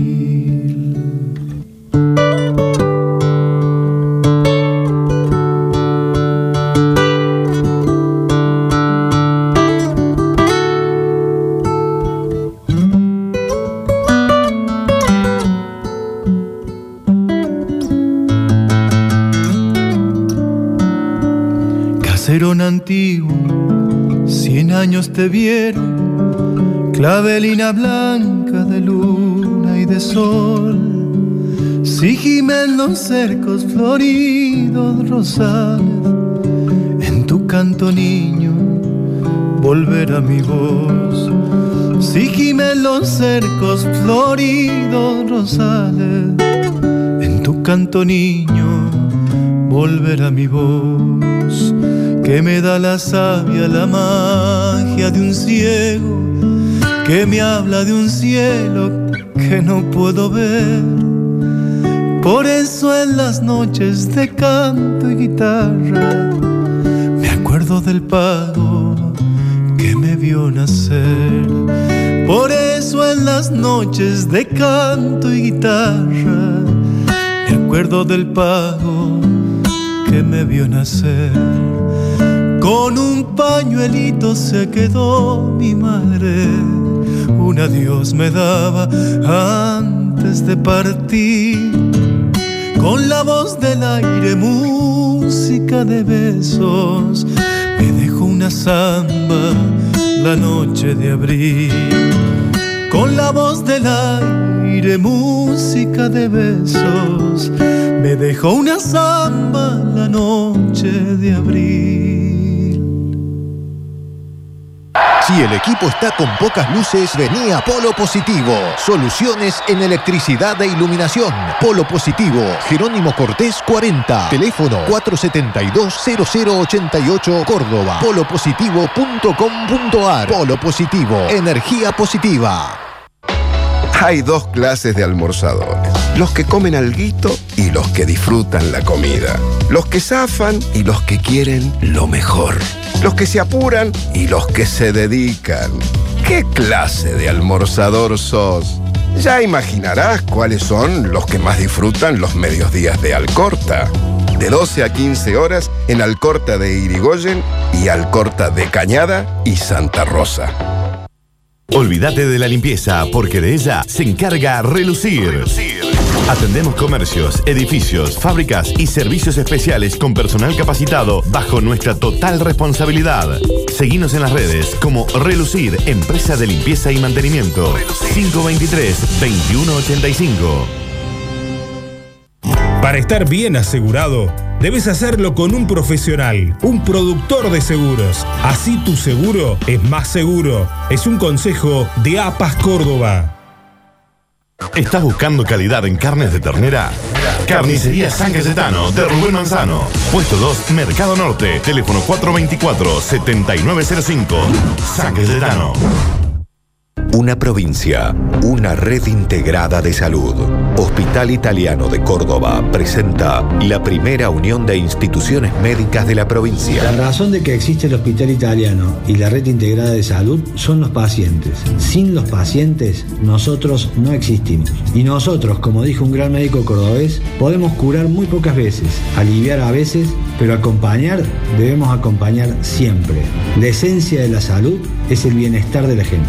Speaker 7: Te vieron, clavelina blanca de luna y de sol. Si gimen los cercos floridos rosales, en tu canto niño volverá mi voz. Si gimen los cercos floridos rosales, en tu canto niño volverá mi voz. Que me da la savia, la de un ciego que me habla de un cielo que no puedo ver. Por eso en las noches de canto y guitarra me acuerdo del pago que me vio nacer. Por eso en las noches de canto y guitarra me acuerdo del pago que me vio nacer. Con un pañuelito se quedó mi madre un adiós me daba antes de partir. Con la voz del aire, música de besos, me dejó una samba la noche de abril. Con la voz del aire, música de besos, me dejó una samba la noche de abril.
Speaker 8: El equipo está con pocas luces, venía Polo Positivo. Soluciones en electricidad e iluminación. Polo Positivo, Jerónimo Cortés 40. Teléfono 472-0088 Córdoba. Polopositivo.com.ar. Polo Positivo, energía positiva.
Speaker 9: Hay dos clases de almorzadores. Los que comen alguito y los que disfrutan la comida. Los que zafan y los que quieren lo mejor. Los que se apuran y los que se dedican. ¿Qué clase de almorzador sos? Ya imaginarás cuáles son los que más disfrutan los medios días de Alcorta. De 12 a 15 horas en Alcorta de Irigoyen y Alcorta de Cañada y Santa Rosa.
Speaker 1: Olvídate de la limpieza, porque de ella se encarga Relucir. Atendemos comercios, edificios, fábricas y servicios especiales con personal capacitado bajo nuestra total responsabilidad. Seguimos en las redes como Relucir, empresa de limpieza y mantenimiento. 523-2185.
Speaker 10: Para estar bien asegurado, debes hacerlo con un profesional, un productor de seguros. Así tu seguro es más seguro. Es un consejo de APAS Córdoba.
Speaker 1: ¿Estás buscando calidad en carnes de ternera? Carnicería San Cayetano de Rubén Manzano. Puesto 2, Mercado Norte. Teléfono 424-7905. San Cayetano.
Speaker 8: Una provincia, una red integrada de salud. Hospital Italiano de Córdoba presenta la primera unión de instituciones médicas de la provincia.
Speaker 11: La razón de que existe el Hospital Italiano y la red integrada de salud son los pacientes. Sin los pacientes, nosotros no existimos. Y nosotros, como dijo un gran médico cordobés, podemos curar muy pocas veces, aliviar a veces, pero acompañar debemos acompañar siempre. La esencia de la salud es el bienestar de la gente.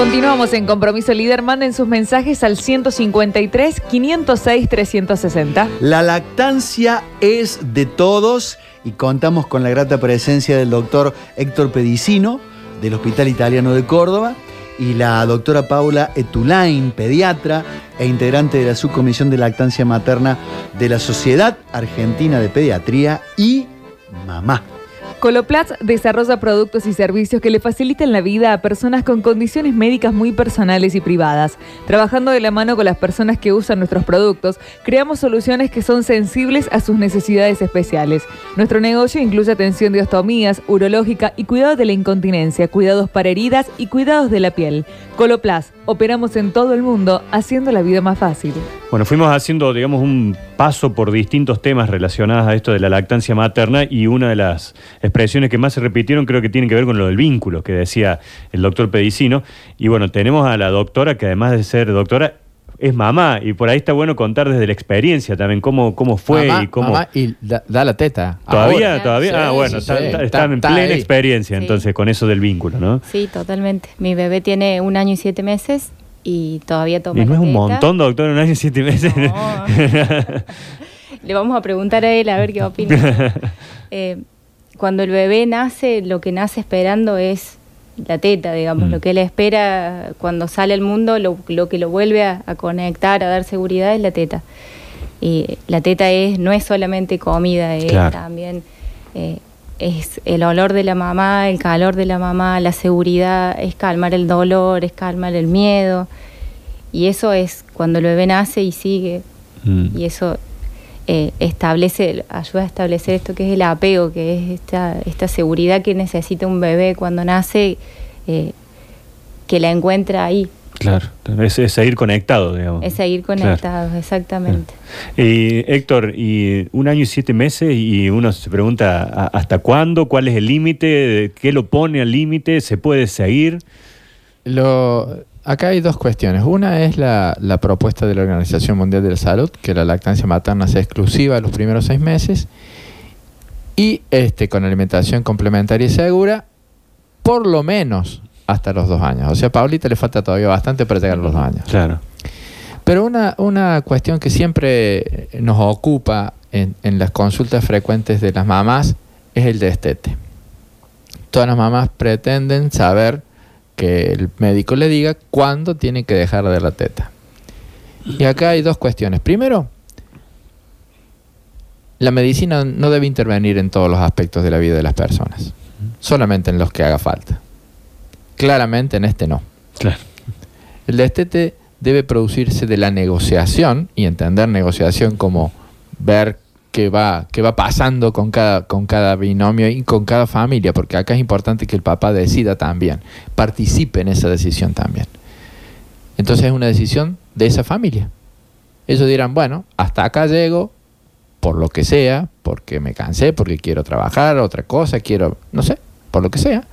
Speaker 2: Continuamos en Compromiso Líder. Manden sus mensajes al 153 506 360.
Speaker 3: La lactancia es de todos y contamos con la grata presencia del doctor Héctor Pedicino del Hospital Italiano de Córdoba y la doctora Paula Etulain, pediatra e integrante de la subcomisión de lactancia materna de la Sociedad Argentina de Pediatría y mamá.
Speaker 2: Coloplast desarrolla productos y servicios que le faciliten la vida a personas con condiciones médicas muy personales y privadas. Trabajando de la mano con las personas que usan nuestros productos, creamos soluciones que son sensibles a sus necesidades especiales. Nuestro negocio incluye atención de ostomías, urológica y cuidado de la incontinencia, cuidados para heridas y cuidados de la piel. Coloplast, operamos en todo el mundo, haciendo la vida más fácil.
Speaker 6: Bueno, fuimos haciendo, digamos, un paso por distintos temas relacionados a esto de la lactancia materna y una de las expresiones que más se repitieron creo que tiene que ver con lo del vínculo que decía el doctor Pedicino. Y bueno, tenemos a la doctora que además de ser doctora es mamá y por ahí está bueno contar desde la experiencia también cómo, cómo fue
Speaker 4: Mamá-
Speaker 6: y cómo...
Speaker 4: mamá y da, da la teta.
Speaker 6: Todavía,
Speaker 4: Ahora.
Speaker 6: todavía,
Speaker 4: Sí,
Speaker 6: ah, bueno,
Speaker 4: sí,
Speaker 6: está-
Speaker 4: sí.
Speaker 6: está-
Speaker 4: Está-
Speaker 6: están en plena
Speaker 4: ahí.
Speaker 6: experiencia
Speaker 5: Sí.
Speaker 6: entonces con eso del vínculo, ¿no?
Speaker 5: Sí, totalmente. Mi bebé tiene un año y siete meses y todavía toma
Speaker 6: Y no
Speaker 5: la
Speaker 6: es un
Speaker 5: teta.
Speaker 6: montón, doctor, un año y siete meses.
Speaker 5: Le vamos a preguntar a él a ver qué opina. Eh, cuando el bebé nace, lo que nace esperando es la teta, digamos.
Speaker 6: Mm.
Speaker 5: Lo que él espera cuando sale al mundo, lo, lo que lo vuelve a, a conectar, a dar seguridad, es la teta. Y la teta es no es solamente comida, es
Speaker 6: Claro.
Speaker 5: también eh, es el olor de la mamá, el calor de la mamá, la seguridad, es calmar el dolor, es calmar el miedo. Y eso es cuando el bebé nace y sigue
Speaker 6: Mm.
Speaker 5: y eso eh, establece, ayuda a establecer esto que es el apego, que es esta, esta seguridad que necesita un bebé cuando nace, eh, que la encuentra ahí,
Speaker 6: Claro, es, es seguir conectado, digamos.
Speaker 5: es seguir
Speaker 6: Claro.
Speaker 5: conectados, exactamente.
Speaker 6: Y Héctor, y un año y siete meses y uno se pregunta ¿a- hasta cuándo, cuál es el límite, qué lo pone al límite, se puede seguir.
Speaker 4: Lo, acá hay dos cuestiones. Una es la, la propuesta de la Organización Mundial de la Salud, que la lactancia materna sea exclusiva los primeros seis meses y este con alimentación complementaria y segura, por lo menos hasta los dos años. O sea, a Paulita le falta todavía bastante para llegar a los dos años.
Speaker 6: Claro.
Speaker 4: Pero una, una cuestión que siempre nos ocupa en, en las consultas frecuentes de las mamás es el destete. Todas las mamás pretenden saber que el médico le diga cuándo tiene que dejar de la teta. Y acá hay dos cuestiones. Primero, la medicina no debe intervenir en todos los aspectos de la vida de las personas. solamente en los que haga falta. Claramente en este no.
Speaker 6: Claro.
Speaker 4: El destete debe producirse de la negociación y entender negociación como ver qué va, qué va pasando con cada, con cada binomio y con cada familia, porque acá es importante que el papá decida también, participe en esa decisión también. Entonces es una decisión de esa familia. Ellos dirán, bueno, hasta acá llego, por lo que sea, porque me cansé, porque quiero trabajar, otra cosa, quiero, no sé, por lo que sea.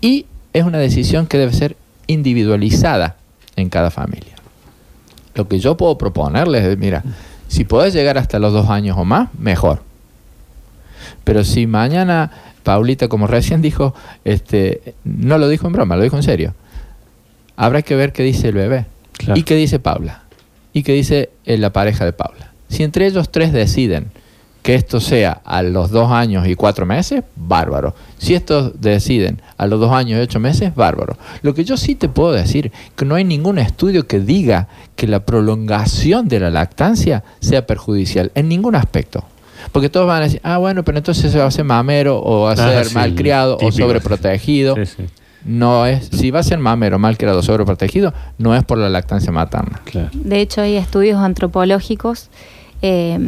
Speaker 4: Y es una decisión que debe ser individualizada en cada familia. Lo que yo puedo proponerles es, mira, si podés llegar hasta los dos años o más, mejor. Pero si mañana Paulita, como recién dijo, este, no lo dijo en broma, lo dijo en serio, habrá que ver qué dice el bebé
Speaker 6: Claro.
Speaker 4: y qué dice Paula y qué dice eh, la pareja de Paula. Si entre ellos tres deciden que esto sea a los dos años y cuatro meses, bárbaro. Si estos deciden a los dos años y ocho meses, bárbaro. Lo que yo sí te puedo decir, que no hay ningún estudio que diga que la prolongación de la lactancia sea perjudicial en ningún aspecto. Porque todos van a decir, ah, bueno, pero entonces se va a ser mamero o va a
Speaker 6: Ah,
Speaker 4: ser
Speaker 6: sí,
Speaker 4: malcriado o sobreprotegido.
Speaker 6: Sí, sí.
Speaker 4: No es, si va a ser mamero, malcriado o sobreprotegido, no es por la lactancia materna.
Speaker 6: Claro.
Speaker 5: De hecho, hay estudios antropológicos eh,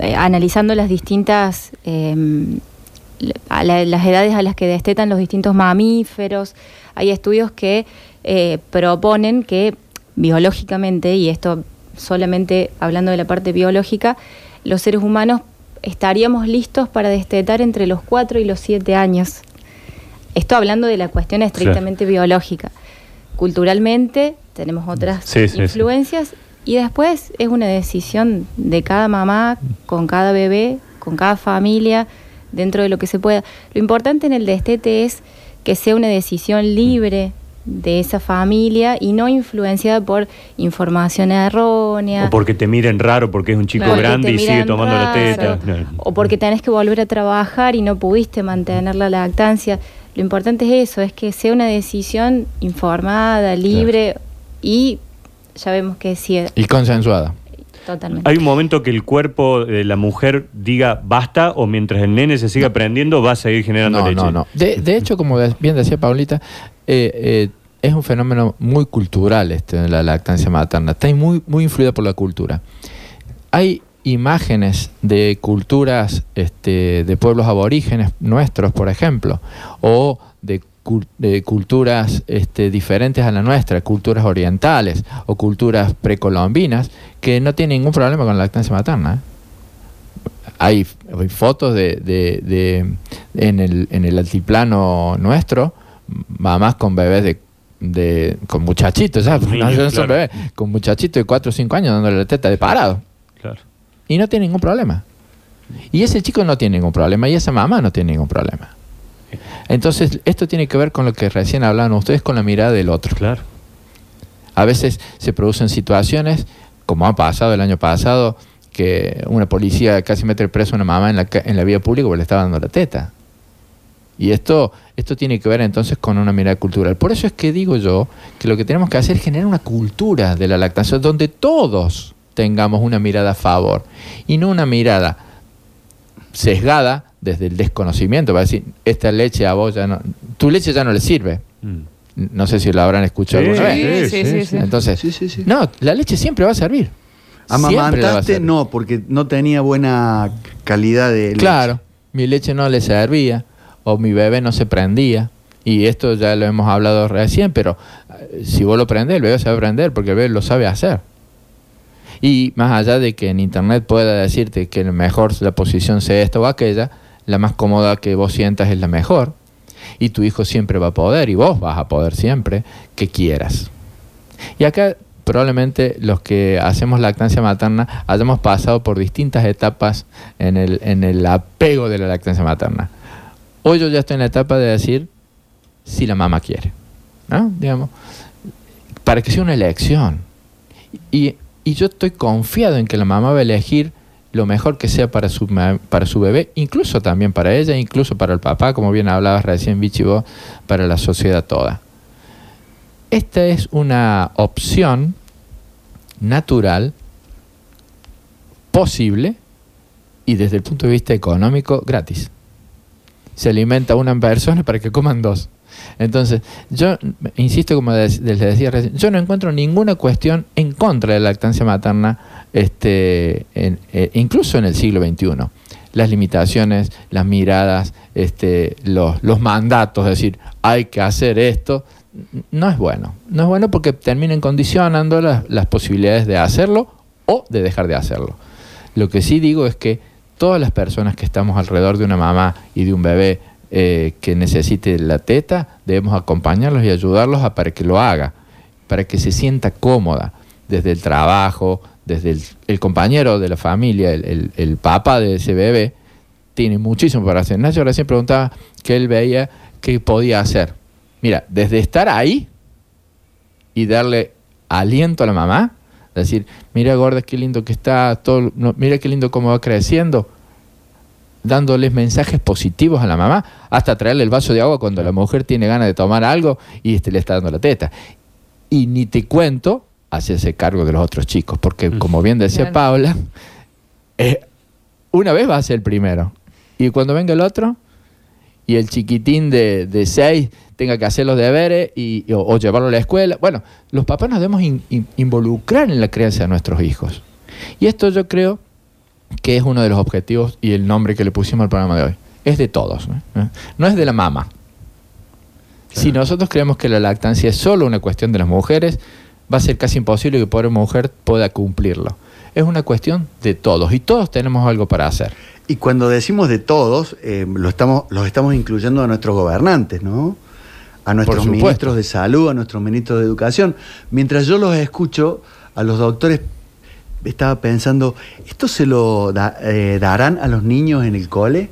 Speaker 5: eh, analizando las distintas, eh, a la- las edades a las que destetan los distintos mamíferos. Hay estudios que eh, proponen que biológicamente, y esto solamente hablando de la parte biológica, los seres humanos estaríamos listos para destetar entre los 4 y los 7 años. Esto hablando de la cuestión estrictamente biológica. Culturalmente tenemos otras
Speaker 6: Sí, sí, sí.
Speaker 5: influencias y después es una decisión de cada mamá, con cada bebé, con cada familia, dentro de lo que se pueda. Lo importante en el destete es que sea una decisión libre de esa familia y no influenciada por información errónea.
Speaker 6: O porque te miren raro porque es un chico
Speaker 5: Porque
Speaker 6: grande y sigue tomando la teta. No.
Speaker 5: O porque tenés que volver a trabajar y no pudiste mantener la lactancia. Lo importante es eso, es que sea una decisión informada, libre y ya vemos que sí,
Speaker 4: Y consensuada.
Speaker 5: totalmente.
Speaker 6: Hay un momento que el cuerpo de la mujer diga basta o mientras el nene se siga aprendiendo va a seguir generando
Speaker 4: No,
Speaker 6: leche.
Speaker 4: no, no. De, de hecho, como bien decía Paulita, eh, eh, es un fenómeno muy cultural este de la lactancia materna. Está muy, muy influida por la cultura. Hay imágenes de culturas este, de pueblos aborígenes nuestros, por ejemplo, o de, de culturas este, diferentes a la nuestra, culturas orientales o culturas precolombinas, que no tienen ningún problema con la lactancia materna. ¿eh? hay, hay fotos de, de- de- en, el, en el altiplano nuestro, mamás con bebés de, de- con muchachitos, con muchachitos de 4 o 5 años dándole la teta de parado.
Speaker 6: Claro.
Speaker 4: Y no tiene ningún problema. Y ese chico no tiene ningún problema y esa mamá no tiene ningún problema. Entonces, esto tiene que ver con lo que recién hablaban ustedes, con la mirada del otro.
Speaker 6: Claro.
Speaker 4: A veces se producen situaciones, como ha pasado el año pasado, que una policía casi mete preso a una mamá en la, en la vía pública porque le estaba dando la teta. Y esto, esto tiene que ver entonces con una mirada cultural. Por eso es que digo yo que lo que tenemos que hacer es generar una cultura de la lactancia donde todos tengamos una mirada a favor y no una mirada sesgada desde el desconocimiento para decir, esta leche a vos ya no, tu leche ya no le sirve.
Speaker 6: Mm.
Speaker 4: No sé si lo habrán escuchado
Speaker 6: Sí,
Speaker 4: alguna vez.
Speaker 2: Sí, sí, sí, sí.
Speaker 4: Entonces,
Speaker 3: Sí, sí, sí.
Speaker 4: no, la leche siempre va a servir. La a
Speaker 3: Amamantaste,
Speaker 4: servir.
Speaker 3: no, porque no tenía buena calidad de leche.
Speaker 4: Claro, mi leche no le servía o mi bebé no se prendía. Y esto ya lo hemos hablado recién, pero eh, si vos lo prendés, el bebé se va a prender porque el bebé lo sabe hacer. Y más allá de que en internet pueda decirte que mejor la posición sea esta o aquella, la más cómoda que vos sientas es la mejor. Y tu hijo siempre va a poder, y vos vas a poder siempre, que quieras. Y acá probablemente los que hacemos lactancia materna hayamos pasado por distintas etapas en el, en el apego de la lactancia materna. Hoy yo ya estoy en la etapa de decir si la mamá quiere, ¿no? Digamos, para que sea una elección. Y, y yo estoy confiado en que la mamá va a elegir lo mejor que sea para su, para su bebé, incluso también para ella, incluso para el papá, como bien hablabas recién, Vichy, para la sociedad toda. Esta es una opción natural, posible y desde el punto de vista económico gratis. se alimenta una persona para que coman dos. Entonces, yo insisto, como les decía recién, yo no encuentro ninguna cuestión en contra de la lactancia materna, este, eh, incluso en el siglo XXI. Las limitaciones, las miradas, este, los, mandatos, es decir, hay que hacer esto, no es bueno. No es bueno porque terminen condicionando las posibilidades de hacerlo o de dejar de hacerlo. Lo que sí digo es que todas las personas que estamos alrededor de una mamá y de un bebé eh, que necesite la teta, debemos acompañarlos y ayudarlos a, para que lo haga, para que se sienta cómoda desde el trabajo, desde el, compañero de la familia, el, papá de ese bebé, tiene muchísimo para hacer. Nacho recién preguntaba que él veía qué podía hacer. Mira, desde estar ahí y darle aliento a la mamá, decir, mira gorda, qué lindo que está, todo, mira qué lindo cómo va creciendo, dándoles mensajes positivos a la mamá, hasta traerle el vaso de agua cuando la mujer tiene ganas de tomar algo y este le está dando la teta. Y ni te cuento hacerse cargo de los otros chicos, porque como bien decía Paula, eh, una vez va a ser el primero. Y cuando venga el otro, y el chiquitín de, de seis tenga que hacer los deberes y, o, llevarlo a la escuela. Bueno, los papás nos debemos involucrar en la crianza de nuestros hijos. Y esto yo creo que es uno de los objetivos y el nombre que le pusimos al programa de hoy. Es de todos, ¿no? no es de la mamá. Si nosotros creemos que la lactancia es solo una cuestión de las mujeres, va a ser casi imposible que pobre mujer pueda cumplirlo. Es una cuestión de todos y todos tenemos algo para hacer.
Speaker 3: Y cuando decimos de todos, eh, lo estamos, los estamos incluyendo a nuestros gobernantes, ¿no? A nuestros ministros de salud, a nuestros ministros de educación. Mientras yo los escucho, a los doctores estaba pensando, ¿esto se lo eh, darán a los niños en el cole?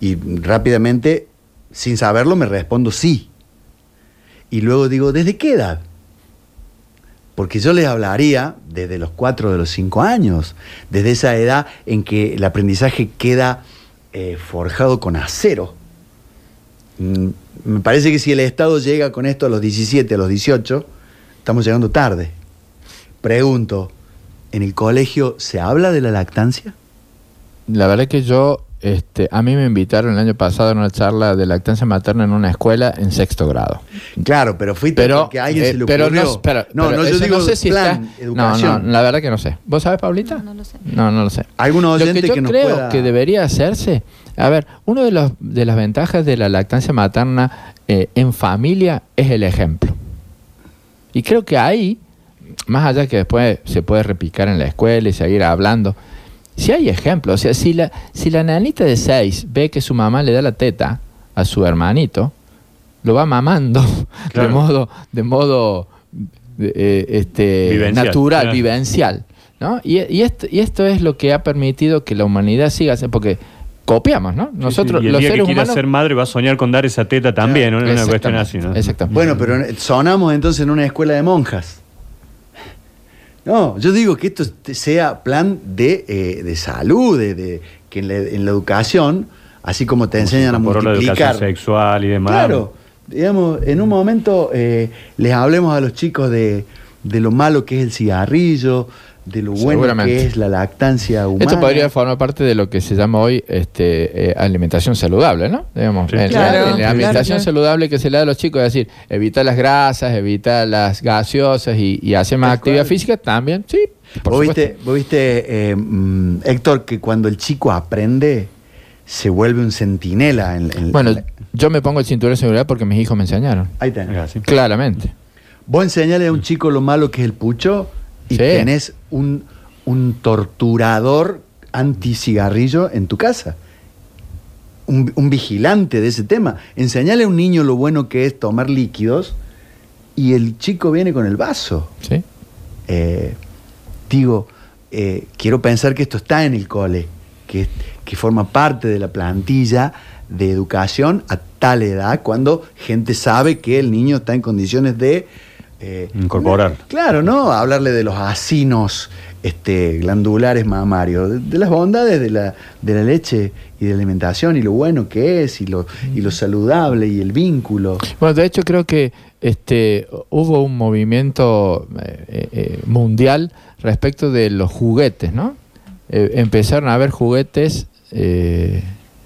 Speaker 3: Y rápidamente, sin saberlo, me respondo sí. Y luego digo, ¿desde qué edad? Porque yo les hablaría desde los cuatro de los cinco años, desde esa edad en que el aprendizaje queda eh, forjado con acero. Mm, me parece que si el Estado llega con esto a los 17, a los 18, estamos llegando tarde. Pregunto, ¿En el colegio se habla de la lactancia?
Speaker 4: La verdad es que yo, este, a mí me invitaron el año pasado a una charla de lactancia materna en una escuela en sexto grado.
Speaker 3: Claro, pero fuiste pero, porque a alguien se le
Speaker 4: ocurrió. Pero no, no, no, yo digo no sé si plan, está, educación. No, no, la verdad que no sé. ¿Vos sabés, Paulita? No, no lo sé. No, no lo sé.
Speaker 3: ¿Algunos oyente
Speaker 4: Lo que yo creo
Speaker 3: que
Speaker 4: debería hacerse, a ver, una de, los, de las ventajas de la lactancia materna eh, en familia es el ejemplo. Y creo que ahí más allá que después se puede repicar en la escuela y seguir hablando, si hay ejemplos, o sea, si la, si la nanita de 6 ve que su mamá le da la teta a su hermanito, lo va mamando de modo, de modo eh, este, natural, vivencial. ¿no? Y, y, esto, y esto es lo que ha permitido que la humanidad siga, porque copiamos, ¿no?
Speaker 6: Nosotros, Y el los día seres que quiera ser madre va a soñar con dar esa teta también, ¿no? Es una cuestión así, ¿no?
Speaker 4: Exactamente.
Speaker 3: Bueno, pero sonamos entonces en una escuela de monjas. No, yo digo que esto sea plan de, eh, salud, de, que en la, educación, así como te enseñan a multiplicar.
Speaker 6: La sexual y demás.
Speaker 3: Claro, digamos, en un momento eh, les hablemos a los chicos de, de lo malo que es el cigarrillo, de lo bueno que es la lactancia humana.
Speaker 4: Esto podría formar parte de lo que se llama hoy este, eh, alimentación saludable, ¿no? Digamos, la alimentación saludable que se le da a los chicos, es decir, evitar las grasas, evitar las gaseosas y, hacer más actividad física también, sí.
Speaker 3: ¿Vos viste, ¿Vos viste eh, mm, Héctor, que cuando el chico aprende, se vuelve un centinela? En,
Speaker 4: bueno, yo me pongo el cinturón de seguridad porque mis hijos me enseñaron.
Speaker 3: Ahí tenés.
Speaker 4: Claramente.
Speaker 3: Vos enseñale a un chico lo malo que es el pucho y tenés un, un torturador anti-cigarrillo en tu casa. Un, vigilante de ese tema. Enseñale a un niño lo bueno que es tomar líquidos y el chico viene con el vaso.
Speaker 4: Sí.
Speaker 3: Eh, digo, eh, quiero pensar que esto está en el cole, que, que forma parte de la plantilla de educación a tal edad cuando gente sabe que el niño está en condiciones de
Speaker 6: eh, Incorporar.
Speaker 3: Claro, ¿no? Hablarle de los asinos este, glandulares mamarios, de, las bondades de la, de la leche y de la alimentación y lo bueno que es y lo, y lo saludable y el vínculo.
Speaker 4: Bueno, de hecho creo que este, hubo un movimiento eh, eh, mundial respecto de los juguetes, ¿no? empezaron a haber juguetes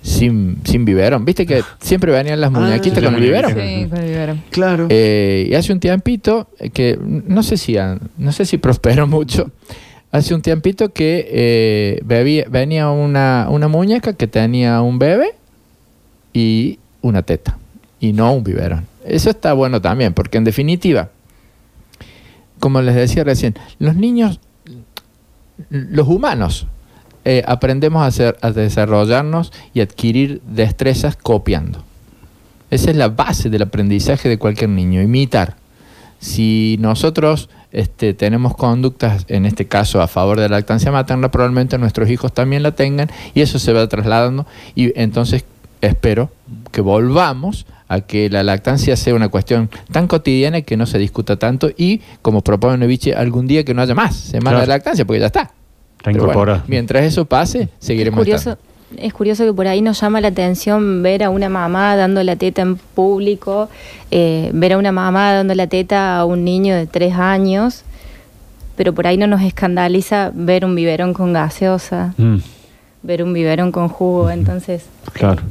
Speaker 4: sin, sin biberón. ¿Viste que siempre venían las muñequitas
Speaker 6: sí,
Speaker 4: con el biberón?
Speaker 2: Sí, con el biberón.
Speaker 3: Claro.
Speaker 4: Eh, y hace un tiempito que no sé si no sé si prosperó mucho. Hace un tiempito que eh, bebía- venía una, una muñeca que tenía un bebé y una teta y no un biberón. Eso está bueno también, porque en definitiva, como les decía recién, los niños, los humanos, eh, aprendemos a, hacer, a desarrollarnos y adquirir destrezas copiando. Esa es la base del aprendizaje de cualquier niño, imitar. Si nosotros este, tenemos conductas, en este caso a favor de la lactancia materna, probablemente nuestros hijos también la tengan y eso se va trasladando y entonces espero que volvamos a que la lactancia sea una cuestión tan cotidiana que no se discuta tanto y, como propone Neviche, algún día que no haya más semana
Speaker 6: Claro.
Speaker 4: de lactancia, porque ya está. Bueno, mientras eso pase,
Speaker 5: Es
Speaker 4: seguiremos
Speaker 5: curioso,
Speaker 4: estando.
Speaker 5: es curioso que por ahí nos llama la atención ver a una mamá dando la teta en público, eh, ver a una mamá dando la teta a un niño de tres años, pero por ahí no nos escandaliza ver un biberón con gaseosa,
Speaker 6: Mm,
Speaker 5: ver un biberón con jugo, entonces
Speaker 6: claro.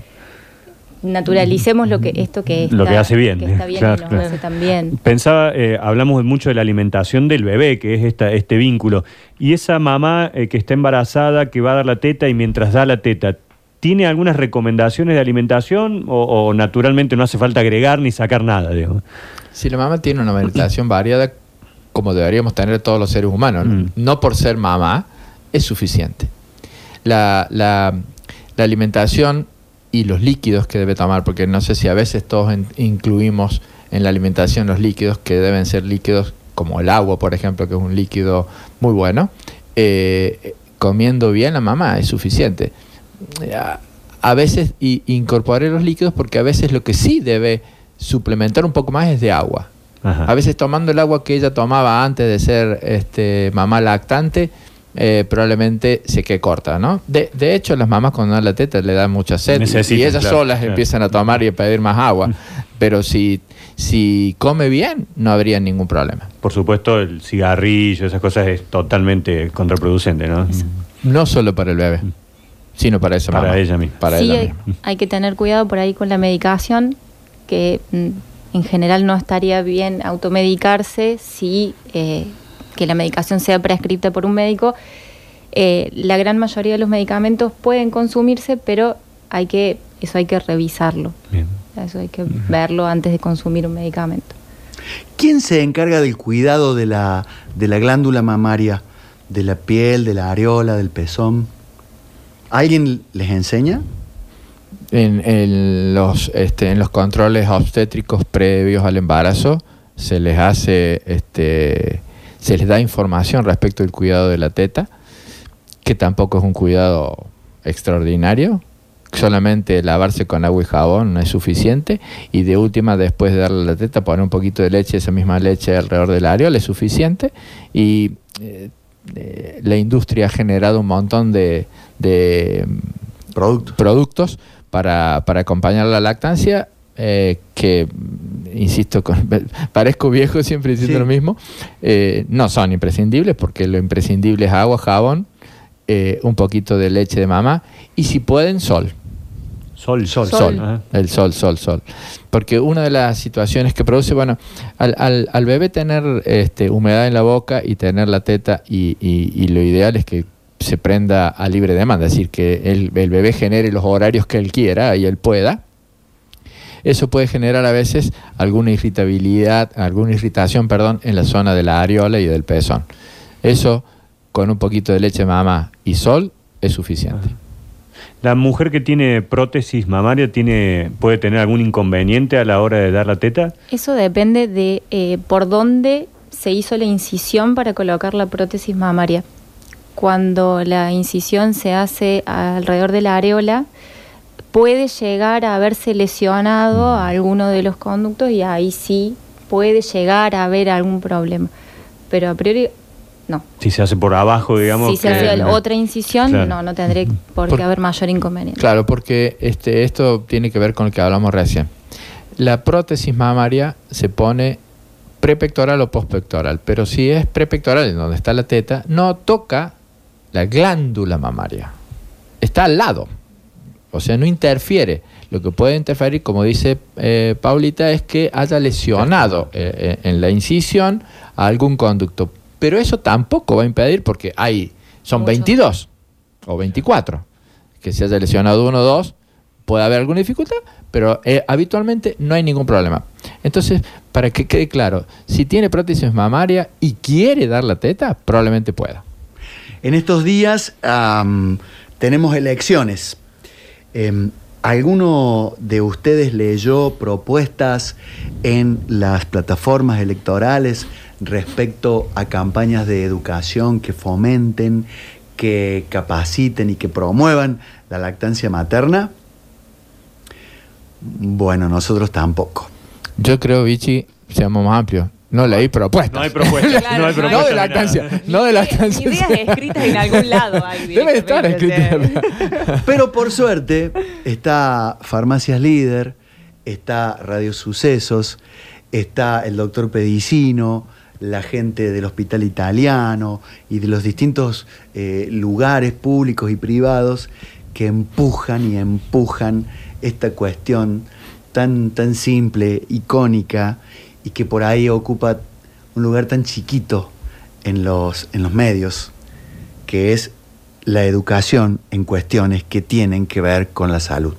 Speaker 5: Naturalicemos lo que esto que está,
Speaker 6: Lo que hace bien,
Speaker 5: que está bien
Speaker 6: claro,
Speaker 5: y nos
Speaker 6: claro.
Speaker 5: hace también.
Speaker 6: Pensaba, eh, hablamos mucho de la alimentación del bebé, que es esta, este vínculo. Y esa mamá eh, que está embarazada, que va a dar la teta y mientras da la teta, ¿tiene algunas recomendaciones de alimentación o, o naturalmente no hace falta agregar ni sacar nada? Digo?
Speaker 4: Si la mamá tiene una alimentación variada, como deberíamos tener todos los seres humanos,
Speaker 6: Mm.
Speaker 4: no por ser mamá, es suficiente. La, la- la alimentación y los líquidos que debe tomar, porque no sé si a veces todos en- incluimos en la alimentación los líquidos que deben ser líquidos como el agua, por ejemplo, que es un líquido muy bueno. eh, comiendo bien la mamá es suficiente. A, a veces y, incorporé los líquidos porque a veces lo que sí debe suplementar un poco más es de agua.
Speaker 6: Ajá.
Speaker 4: A veces tomando el agua que ella tomaba antes de ser este, mamá lactante, eh, probablemente se quede corta, ¿no? De, de hecho, las mamás cuando dan la teta le dan mucha sed y- ellas
Speaker 6: claro,
Speaker 4: solas
Speaker 6: claro.
Speaker 4: empiezan a tomar y a pedir más agua. Pero si, si come bien, no habría ningún problema.
Speaker 6: Por supuesto, el cigarrillo, esas cosas es totalmente contraproducente, ¿no?
Speaker 4: No solo para el bebé, sino para esa
Speaker 6: Para
Speaker 4: mamá.
Speaker 6: ella misma.
Speaker 4: Para
Speaker 5: sí,
Speaker 4: ella
Speaker 5: hay,
Speaker 4: misma.
Speaker 5: hay que tener cuidado por ahí con la medicación, que mm, en general no estaría bien automedicarse si eh, que la medicación sea prescrita por un médico. Eh, la gran mayoría de los medicamentos pueden consumirse, pero hay que eso hay que revisarlo.
Speaker 6: Bien.
Speaker 5: Eso hay que verlo antes de consumir un medicamento.
Speaker 3: ¿Quién se encarga del cuidado de la, de la glándula mamaria? ¿De la piel, de la areola, del pezón? ¿Alguien les enseña?
Speaker 4: En, en los, este, en los controles obstétricos previos al embarazo se les hace, este, se les da información respecto al cuidado de la teta, que tampoco es un cuidado extraordinario. Solamente lavarse con agua y jabón no es suficiente. Y de última, después de darle la teta, poner un poquito de leche, esa misma leche alrededor del areola es suficiente. Y eh, eh, la industria ha generado un montón de, de
Speaker 3: Productos.
Speaker 4: productos para, para acompañar la lactancia eh, que, insisto, con- parezco viejo siempre diciendo
Speaker 3: Sí.
Speaker 4: lo mismo, eh, no son imprescindibles porque lo imprescindible es agua, jabón, eh, un poquito de leche de mamá y si pueden sol.
Speaker 6: Sol, sol,
Speaker 4: Sol, el sol, sol, sol. Porque una de las situaciones que produce, bueno, al, al- al bebé tener este, humedad en la boca y tener la teta, y, y- y lo ideal es que se prenda a libre demanda, es decir, que el, el bebé genere los horarios que él quiera y él pueda. Eso puede generar a veces alguna irritabilidad, alguna irritación, perdón, en la zona de la areola y del pezón. Eso, con un poquito de leche mamá y sol, es suficiente.
Speaker 6: ¿La mujer que tiene prótesis mamaria tiene, puede tener algún inconveniente a la hora de dar la teta?
Speaker 5: Eso depende de eh, por dónde se hizo la incisión para colocar la prótesis mamaria. Cuando la incisión se hace alrededor de la areola, puede llegar a haberse lesionado a alguno de los conductos y ahí sí puede llegar a haber algún problema. Pero a priori, no.
Speaker 6: Si se hace por abajo, digamos.
Speaker 5: si se hace otra incisión,
Speaker 6: Claro.
Speaker 5: no, no tendré por
Speaker 4: Por-
Speaker 5: qué haber mayor inconveniente.
Speaker 4: Claro, porque este, esto tiene que ver con lo que hablamos recién. La prótesis mamaria se pone prepectoral o postpectoral, pero si es prepectoral, en donde está la teta, no toca la glándula mamaria. Está al lado. O sea, no interfiere. Lo que puede interferir, como dice eh, Paulita, es que haya lesionado eh, eh, en la incisión a algún conducto. Pero eso tampoco va a impedir porque hay, son 22 o 24. Que se haya lesionado uno o dos, puede haber alguna dificultad, pero eh, habitualmente no hay ningún problema. Entonces, para que quede claro, si tiene prótesis mamaria y quiere dar la teta, probablemente pueda.
Speaker 3: En estos días tenemos elecciones. Em, ¿Alguno de ustedes leyó propuestas en las plataformas electorales respecto a campañas de educación que fomenten, que capaciten y que promuevan la lactancia materna? Bueno, nosotros tampoco.
Speaker 4: Yo creo, Vichy, seamos más amplios. No leí propuestas.
Speaker 6: No hay propuestas.
Speaker 2: Claro,
Speaker 6: no hay
Speaker 2: hay-
Speaker 4: No de lactancia. No de lactancia.
Speaker 2: Ideas escritas en algún lado. hay
Speaker 4: Debe estar
Speaker 2: o sea.
Speaker 3: Pero por suerte está Farmacias Líder, está Radio Sucesos, está el doctor Pedicino, la gente del Hospital Italiano y de los distintos eh, lugares públicos y privados que empujan y empujan esta cuestión tan, tan simple, icónica y que por ahí ocupa un lugar tan chiquito en los, en los medios, que es la educación en cuestiones que tienen que ver con la salud.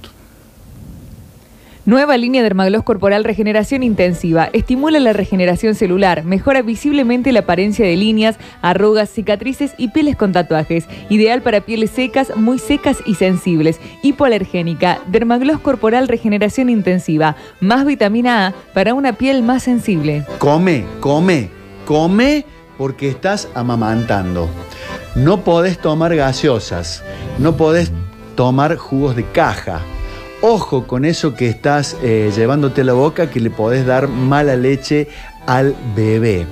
Speaker 2: Nueva línea de Corporal Regeneración Intensiva. Estimula la regeneración celular, mejora visiblemente la apariencia de líneas, arrugas, cicatrices y pieles con tatuajes. Ideal para pieles secas, muy secas y sensibles. Hipoalergénica. Dermagloss Corporal Regeneración Intensiva. Más vitamina A para una piel más sensible.
Speaker 3: Come, come, come porque estás amamantando. No podés tomar gaseosas, no podés tomar jugos de caja. Ojo con eso que estás eh, llevándote a la boca que le podés dar mala leche al bebé.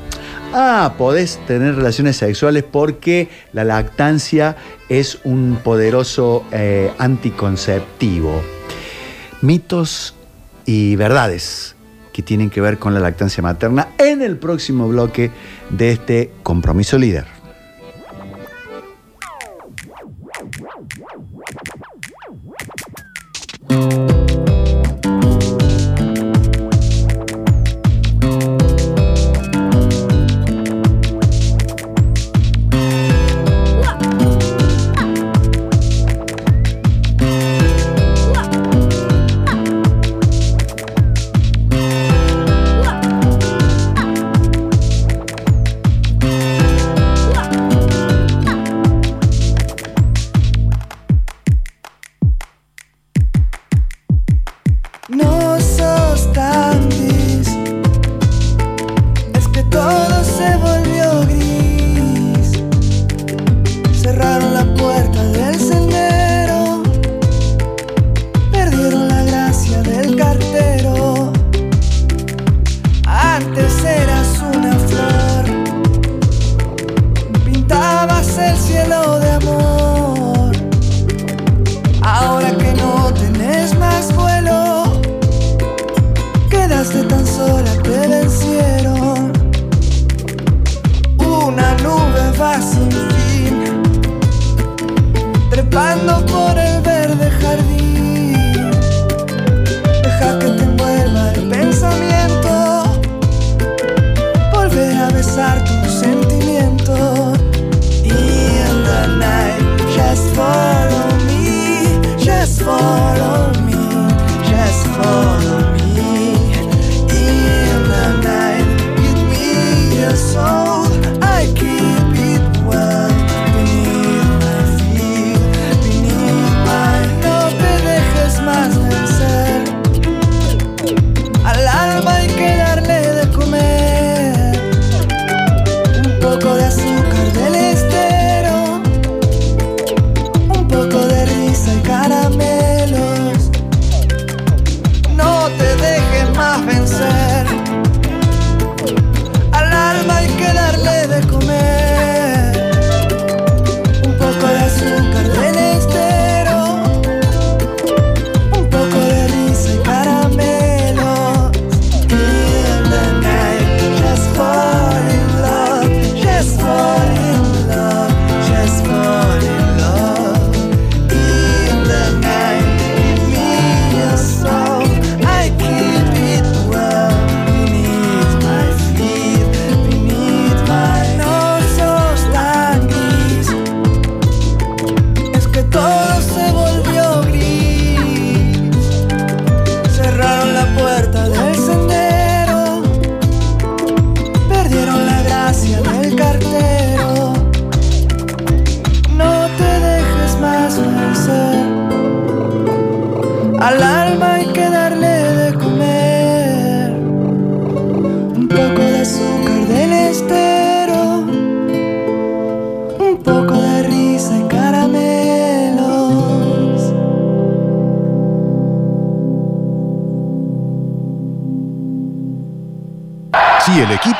Speaker 3: Ah, podés tener relaciones sexuales porque la lactancia es un poderoso eh, anticonceptivo. Mitos y verdades que tienen que ver con la lactancia materna en el próximo bloque de este compromiso líder.
Speaker 12: No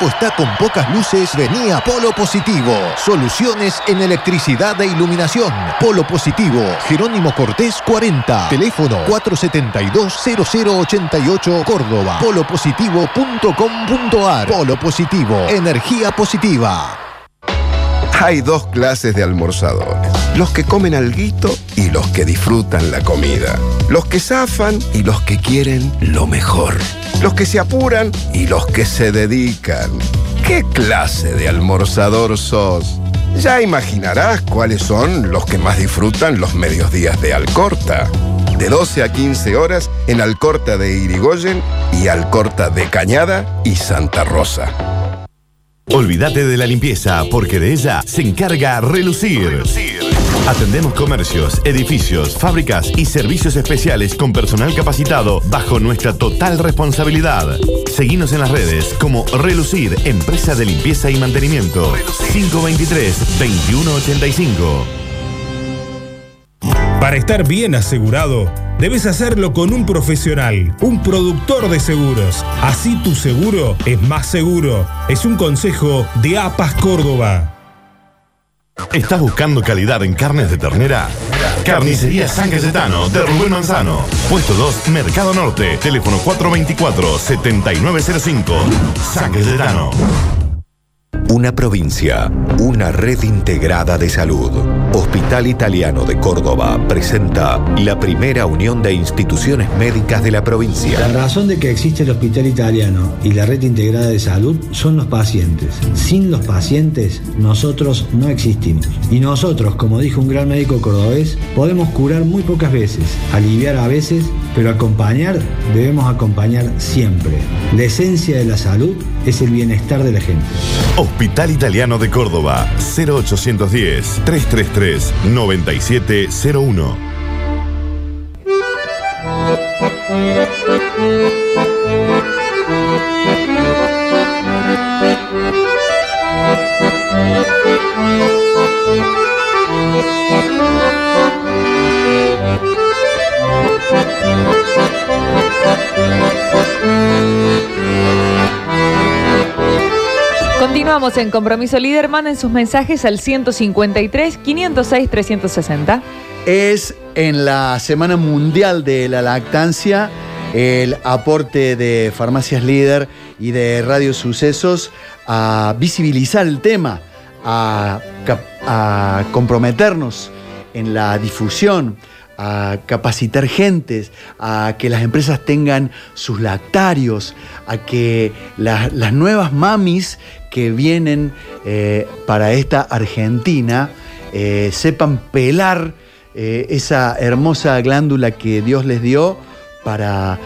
Speaker 8: Está con pocas luces, venía Polo Positivo. Soluciones en electricidad e iluminación. Polo Positivo, Jerónimo Cortés 40. Teléfono 472-0088 Córdoba. Polopositivo.com.ar. Polo Positivo, energía positiva.
Speaker 9: Hay dos clases de almorzadores. Los que comen alguito y los que disfrutan la comida. Los que zafan y los que quieren lo mejor. Los que se apuran y los que se dedican. ¿Qué clase de almorzador sos? Ya imaginarás cuáles son los que más disfrutan los medios días de Alcorta. De 12 a 15 horas en Alcorta de Irigoyen y Alcorta de Cañada y Santa Rosa.
Speaker 1: Olvídate de la limpieza, porque de ella se encarga Relucir. Atendemos comercios, edificios, fábricas y servicios especiales con personal capacitado bajo nuestra total responsabilidad. Seguimos en las redes como Relucir, empresa de limpieza y mantenimiento. 523-2185.
Speaker 10: Para estar bien asegurado, debes hacerlo con un profesional, un productor de seguros. Así tu seguro es más seguro. Es un consejo de APAS Córdoba.
Speaker 1: ¿Estás buscando calidad en carnes de ternera? Carnicería San Cayetano de Rubén Manzano. Puesto 2, Mercado Norte. Teléfono 424-7905. San Cayetano.
Speaker 8: Una provincia, una red integrada de salud. Hospital Italiano de Córdoba presenta la primera unión de instituciones médicas de la provincia.
Speaker 11: La razón de que existe el Hospital Italiano y la red integrada de salud son los pacientes. Sin los pacientes, nosotros no existimos. Y nosotros, como dijo un gran médico cordobés, podemos curar muy pocas veces, aliviar a veces, pero acompañar debemos acompañar siempre. La esencia de la salud es el bienestar de la gente.
Speaker 1: Hospital Italiano de Córdoba. 0810-333-9701.
Speaker 2: Continuamos en Compromiso Líder. Manden sus mensajes al 153 506 360.
Speaker 3: Es en la Semana Mundial de la Lactancia el aporte de Farmacias Líder y de Radio Sucesos a visibilizar el tema, a, comprometernos en la difusión, a capacitar gentes, a que las empresas tengan sus lactarios, a que la- las nuevas mamis que vienen eh, para esta Argentina eh, sepan pelar eh, esa hermosa glándula que Dios les dio para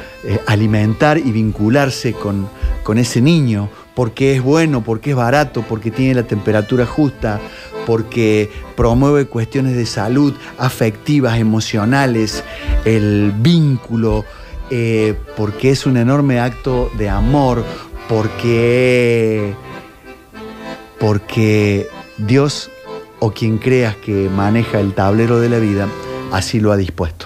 Speaker 3: alimentar y vincularse con, con ese niño, porque es bueno, porque es barato, porque tiene la temperatura justa, porque promueve cuestiones de salud afectivas, emocionales, el vínculo, porque es un enorme acto de amor, porque, porque Dios o quien creas que maneja el tablero de la vida, así lo ha dispuesto.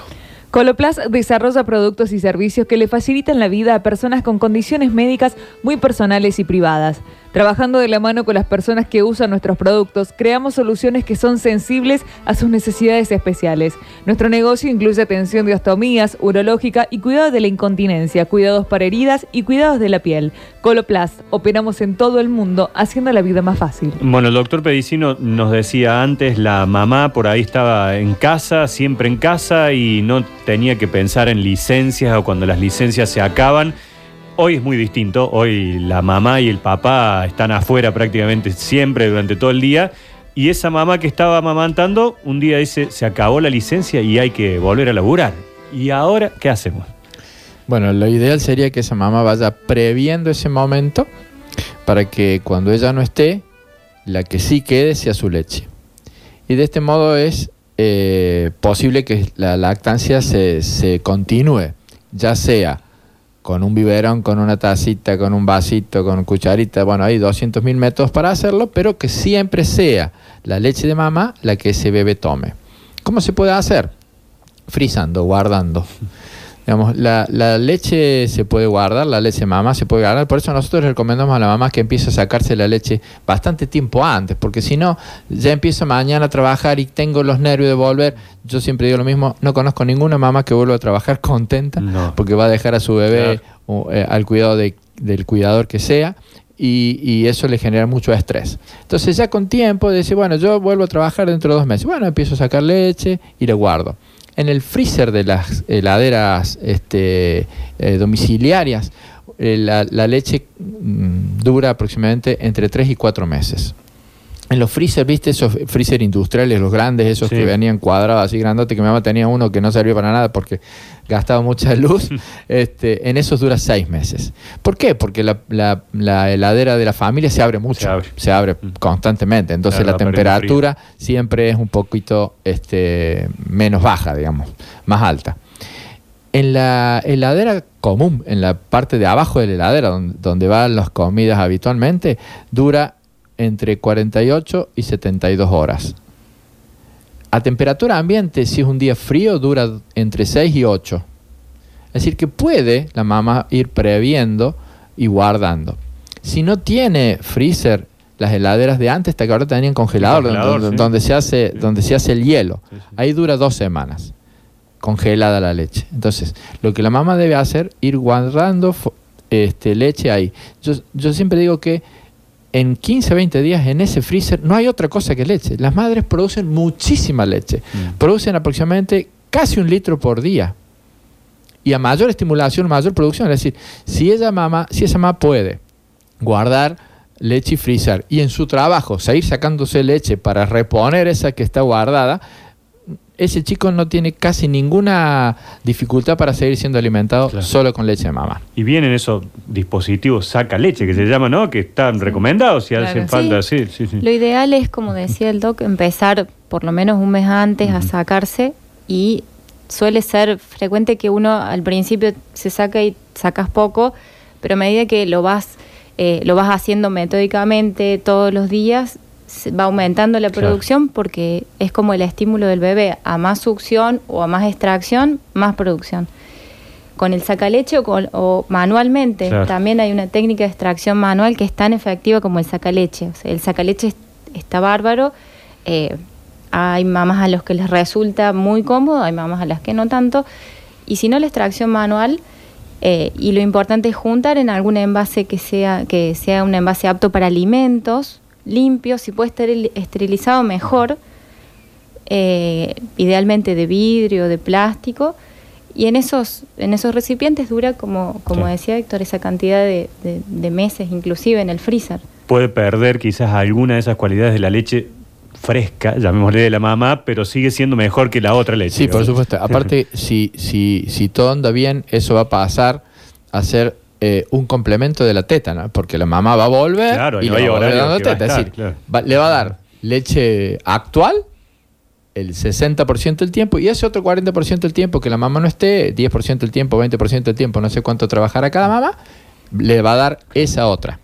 Speaker 2: Coloplast desarrolla productos y servicios que le facilitan la vida a personas con condiciones médicas muy personales y privadas. Trabajando de la mano con las personas que usan nuestros productos, creamos soluciones que son sensibles a sus necesidades especiales. Nuestro negocio incluye atención de ostomías, urológica y cuidado de la incontinencia, cuidados para heridas y cuidados de la piel. Coloplast, operamos en todo el mundo, haciendo la vida más fácil.
Speaker 6: Bueno, el doctor Pedicino nos decía antes, la mamá por ahí estaba en casa, siempre en casa y no tenía que pensar en licencias o cuando las licencias se acaban. Hoy es muy distinto, hoy la mamá y el papá están afuera prácticamente siempre durante todo el día y esa mamá que estaba amamantando un día dice, se acabó la licencia y hay que volver a laburar. ¿Y ahora qué hacemos?
Speaker 4: Bueno, lo ideal sería que esa mamá vaya previendo ese momento para que cuando ella no esté, la que sí quede sea su leche. Y de este modo es eh, posible que la lactancia se, se continúe, ya sea con un biberón, con una tacita, con un vasito, con cucharita, bueno, hay 200 mil métodos para hacerlo, pero que siempre sea la leche de mamá la que ese bebé tome. ¿Cómo se puede hacer? Frizando, guardando. Digamos, la, la leche se puede guardar, la leche mamá se puede guardar, por eso nosotros recomendamos a la mamá que empiece a sacarse la leche bastante tiempo antes, porque si no, ya empiezo mañana a trabajar y tengo los nervios de volver. Yo siempre digo lo mismo, no conozco ninguna mamá que vuelva a trabajar contenta, porque va a dejar a su bebé o, eh, al cuidado de- del cuidador que sea. Y, y eso le genera mucho estrés. Entonces ya con tiempo dice, bueno, yo vuelvo a trabajar dentro de dos meses. Bueno, empiezo a sacar leche y la guardo. En el freezer de las heladeras este, eh, domiciliarias, eh, la, leche mm, dura aproximadamente entre 3 y 4 meses. En los freezer, ¿viste? Esos freezer industriales, los grandes, esos
Speaker 6: Sí.
Speaker 4: que venían cuadrados así grandote, que mi mamá tenía uno que no servía para nada porque gastaba mucha luz, este, en esos dura seis meses. ¿Por qué? Porque la, la- la heladera de la familia se abre mucho, se abre, constantemente, entonces la temperatura siempre es un poquito este, menos baja, digamos, más alta. En la heladera común, en la parte de abajo de la heladera, donde, donde van las comidas habitualmente, dura entre 48 y 72 horas. A temperatura ambiente, si es un día frío, dura entre 6 y 8. Es decir, que puede la mamá ir previendo y guardando. Si no tiene freezer, las heladeras de antes, hasta que ahora tenían congelador,
Speaker 6: congelador,
Speaker 4: donde,
Speaker 6: sí.
Speaker 4: donde se hace, donde se hace el hielo. Ahí dura dos semanas congelada la leche. Entonces, lo que la mamá debe hacer, ir guardando este, leche ahí. Yo, yo siempre digo que en 15, 20 días en ese freezer no hay otra cosa que leche. Las madres producen muchísima leche. Producen aproximadamente casi un litro por día. Y a mayor estimulación, mayor producción. Es decir, si ella mamá, si esa mamá puede guardar leche y freezer y en su trabajo seguir sacándose leche para reponer esa que está guardada, ese chico no tiene casi ninguna dificultad para seguir siendo alimentado solo con leche de mamá.
Speaker 6: Y vienen esos dispositivos saca leche que se llaman, ¿no? Que están recomendados si
Speaker 5: Claro.
Speaker 6: hacen falta. Sí, sí, sí.
Speaker 5: Lo ideal es, como decía el doc, empezar por lo menos un mes antes a sacarse y suele ser frecuente que uno al principio se saca y sacas poco, pero a medida que lo vas, eh, lo vas haciendo metódicamente todos los días, va aumentando la
Speaker 13: Claro.
Speaker 5: producción porque es como el estímulo del bebé, a más succión o a más extracción, más producción. Con el sacaleche o, con- o manualmente,
Speaker 13: Claro.
Speaker 5: también hay una técnica de extracción manual que es tan efectiva como el sacaleche. O sea, el sacaleche es- está bárbaro. eh, hay mamás a los que les resulta muy cómodo, hay mamás a las que no tanto. Y si no, la extracción manual, eh, y lo importante es juntar en algún envase que sea, que sea un envase apto para alimentos, limpio, si puede estar esterilizado mejor, eh, idealmente de vidrio, de plástico, y en esos, en esos recipientes dura, como, como decía Héctor, esa cantidad de, de- de meses, inclusive en el freezer.
Speaker 6: Puede perder quizás alguna de esas cualidades de la leche fresca, llamémosle de la mamá, pero sigue siendo mejor que la otra leche.
Speaker 4: Sí, por supuesto. Aparte, si, si, si todo anda bien, eso va a pasar a ser eh, un complemento de la teta, ¿no? Porque la mamá va a volver
Speaker 6: Claro,
Speaker 4: y le va a volver dando
Speaker 6: que va a
Speaker 4: teta. Es decir,
Speaker 6: claro.
Speaker 4: va- le va a dar leche actual el 60% del tiempo y ese otro 40% del tiempo que la mamá no esté, 10% del tiempo, 20% del tiempo, no sé cuánto trabajará cada mamá, le va a dar esa otra.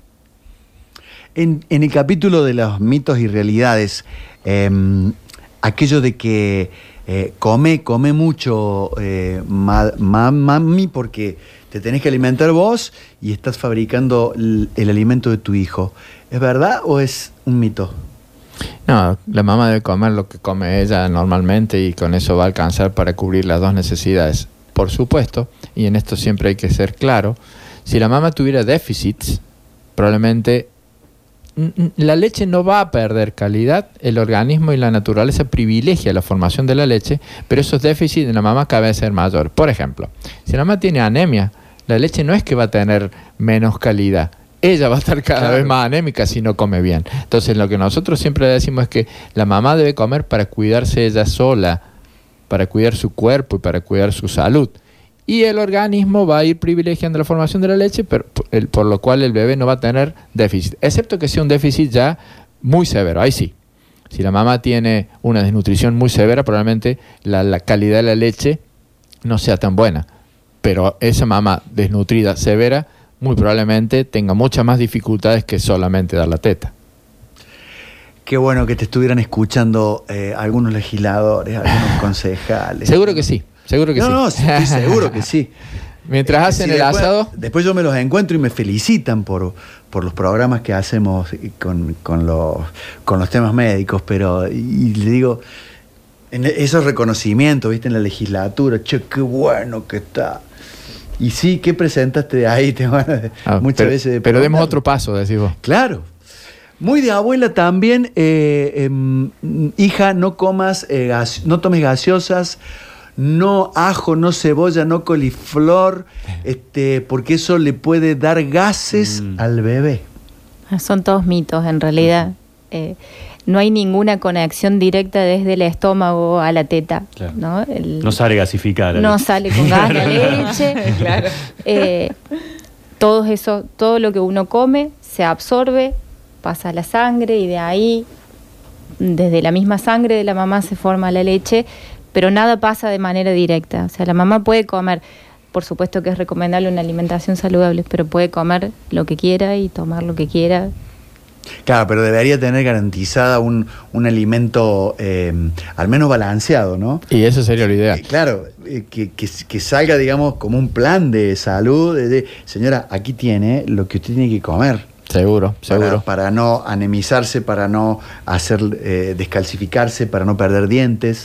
Speaker 3: En, en el capítulo de los mitos y realidades, em, aquello de que eh, come, come mucho eh, ma- ma- mami porque te tenés que alimentar vos y estás fabricando el, alimento de tu hijo. ¿Es verdad o es un mito?
Speaker 4: No, la mamá debe comer lo que come ella normalmente y con eso va a alcanzar para cubrir las dos necesidades. Por supuesto, y en esto siempre hay que ser claro, si la mamá tuviera déficits, probablemente la leche no va a perder calidad, el organismo y la naturaleza privilegia la formación de la leche, pero esos déficits en la mamá cada vez ser mayor. Por ejemplo, si la mamá tiene anemia, la leche no es que va a tener menos calidad, ella va a estar cada
Speaker 6: Claro.
Speaker 4: vez más anémica si no come bien. Entonces lo que nosotros siempre decimos es que la mamá debe comer para cuidarse ella sola, para cuidar su cuerpo y para cuidar su salud. Y el organismo va a ir privilegiando la formación de la leche, pero, por- el- por lo cual el bebé no va a tener déficit, excepto que sea un déficit ya muy severo. Ahí sí. Si la mamá tiene una desnutrición muy severa, probablemente la, la calidad de la leche no sea tan buena. Pero esa mamá desnutrida severa, muy probablemente tenga muchas más dificultades que solamente dar la teta.
Speaker 3: Qué bueno que te estuvieran escuchando eh, algunos legisladores, algunos concejales.
Speaker 4: Seguro que sí. Seguro que
Speaker 3: no,
Speaker 4: sí.
Speaker 3: No, estoy seguro que sí.
Speaker 4: Mientras hacen
Speaker 3: Sí,
Speaker 4: el
Speaker 3: después-
Speaker 4: asado.
Speaker 3: Después yo me los encuentro y me felicitan por, por los programas que hacemos con, con los, con los temas médicos, pero y le digo, en esos reconocimientos, viste, en la legislatura, che, qué bueno que está. Y sí, ¿qué presentaste de ahí? Tengo ganas de-
Speaker 4: Ah,
Speaker 3: muchas
Speaker 4: pero,
Speaker 3: veces de
Speaker 4: pero demos otro paso, decís vos.
Speaker 3: Claro. Muy de abuela también, eh, em, hija, no comas, eh, no tomes gaseosas, no ajo, no cebolla, no coliflor, este, porque eso le puede dar gases al bebé.
Speaker 5: Ah, Son todos mitos, en realidad. Eh, no hay ninguna conexión directa desde el estómago a la teta.
Speaker 6: Claro.
Speaker 5: ¿no? El-
Speaker 6: No sale gasificada.
Speaker 5: no
Speaker 6: leche.
Speaker 5: sale con gas la leche.
Speaker 2: Claro.
Speaker 5: Eh, todo eso, todo lo que uno come se absorbe, pasa a la sangre y de ahí, desde la misma sangre de la mamá se forma la leche, pero nada pasa de manera directa. O sea, la mamá puede comer, por supuesto que es recomendable una alimentación saludable, pero puede comer lo que quiera y tomar lo que quiera.
Speaker 3: Claro, pero debería tener garantizada un, un alimento eh, al menos balanceado, ¿no?
Speaker 4: Y eso sería lo ideal.
Speaker 3: claro, eh, que, que- que salga, digamos, como un plan de salud, de, de, señora, aquí tiene lo que usted tiene que comer.
Speaker 4: Seguro, seguro.
Speaker 3: para no anemizarse, para no hacer eh, descalcificarse, para no perder dientes.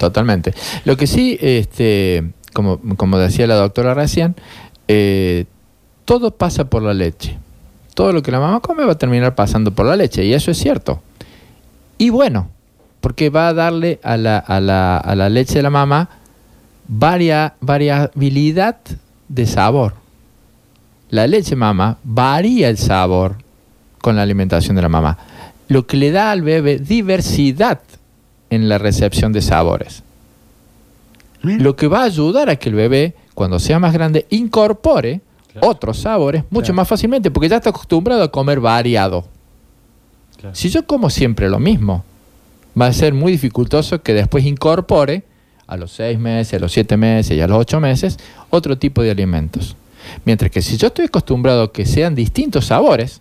Speaker 4: Totalmente. Lo que sí, este, como, como decía la doctora recién, eh, todo pasa por la leche. Todo lo que la mamá come va a terminar pasando por la leche, y eso es cierto. Y bueno, porque va a darle a la, a la, a la leche de la mamá varia, variabilidad de sabor. La leche mamá varía el sabor con la alimentación de la mamá, lo que le da al bebé diversidad en la recepción de sabores. Lo que va a ayudar a que el bebé, cuando sea más grande, incorpore otros sabores mucho
Speaker 6: Claro.
Speaker 4: más fácilmente, porque ya está acostumbrado a comer variado.
Speaker 6: Claro.
Speaker 4: Si yo como siempre lo mismo, va a ser muy dificultoso que después incorpore a los seis meses, a los siete meses y a los ocho meses otro tipo de alimentos. Mientras que si yo estoy acostumbrado a que sean distintos sabores,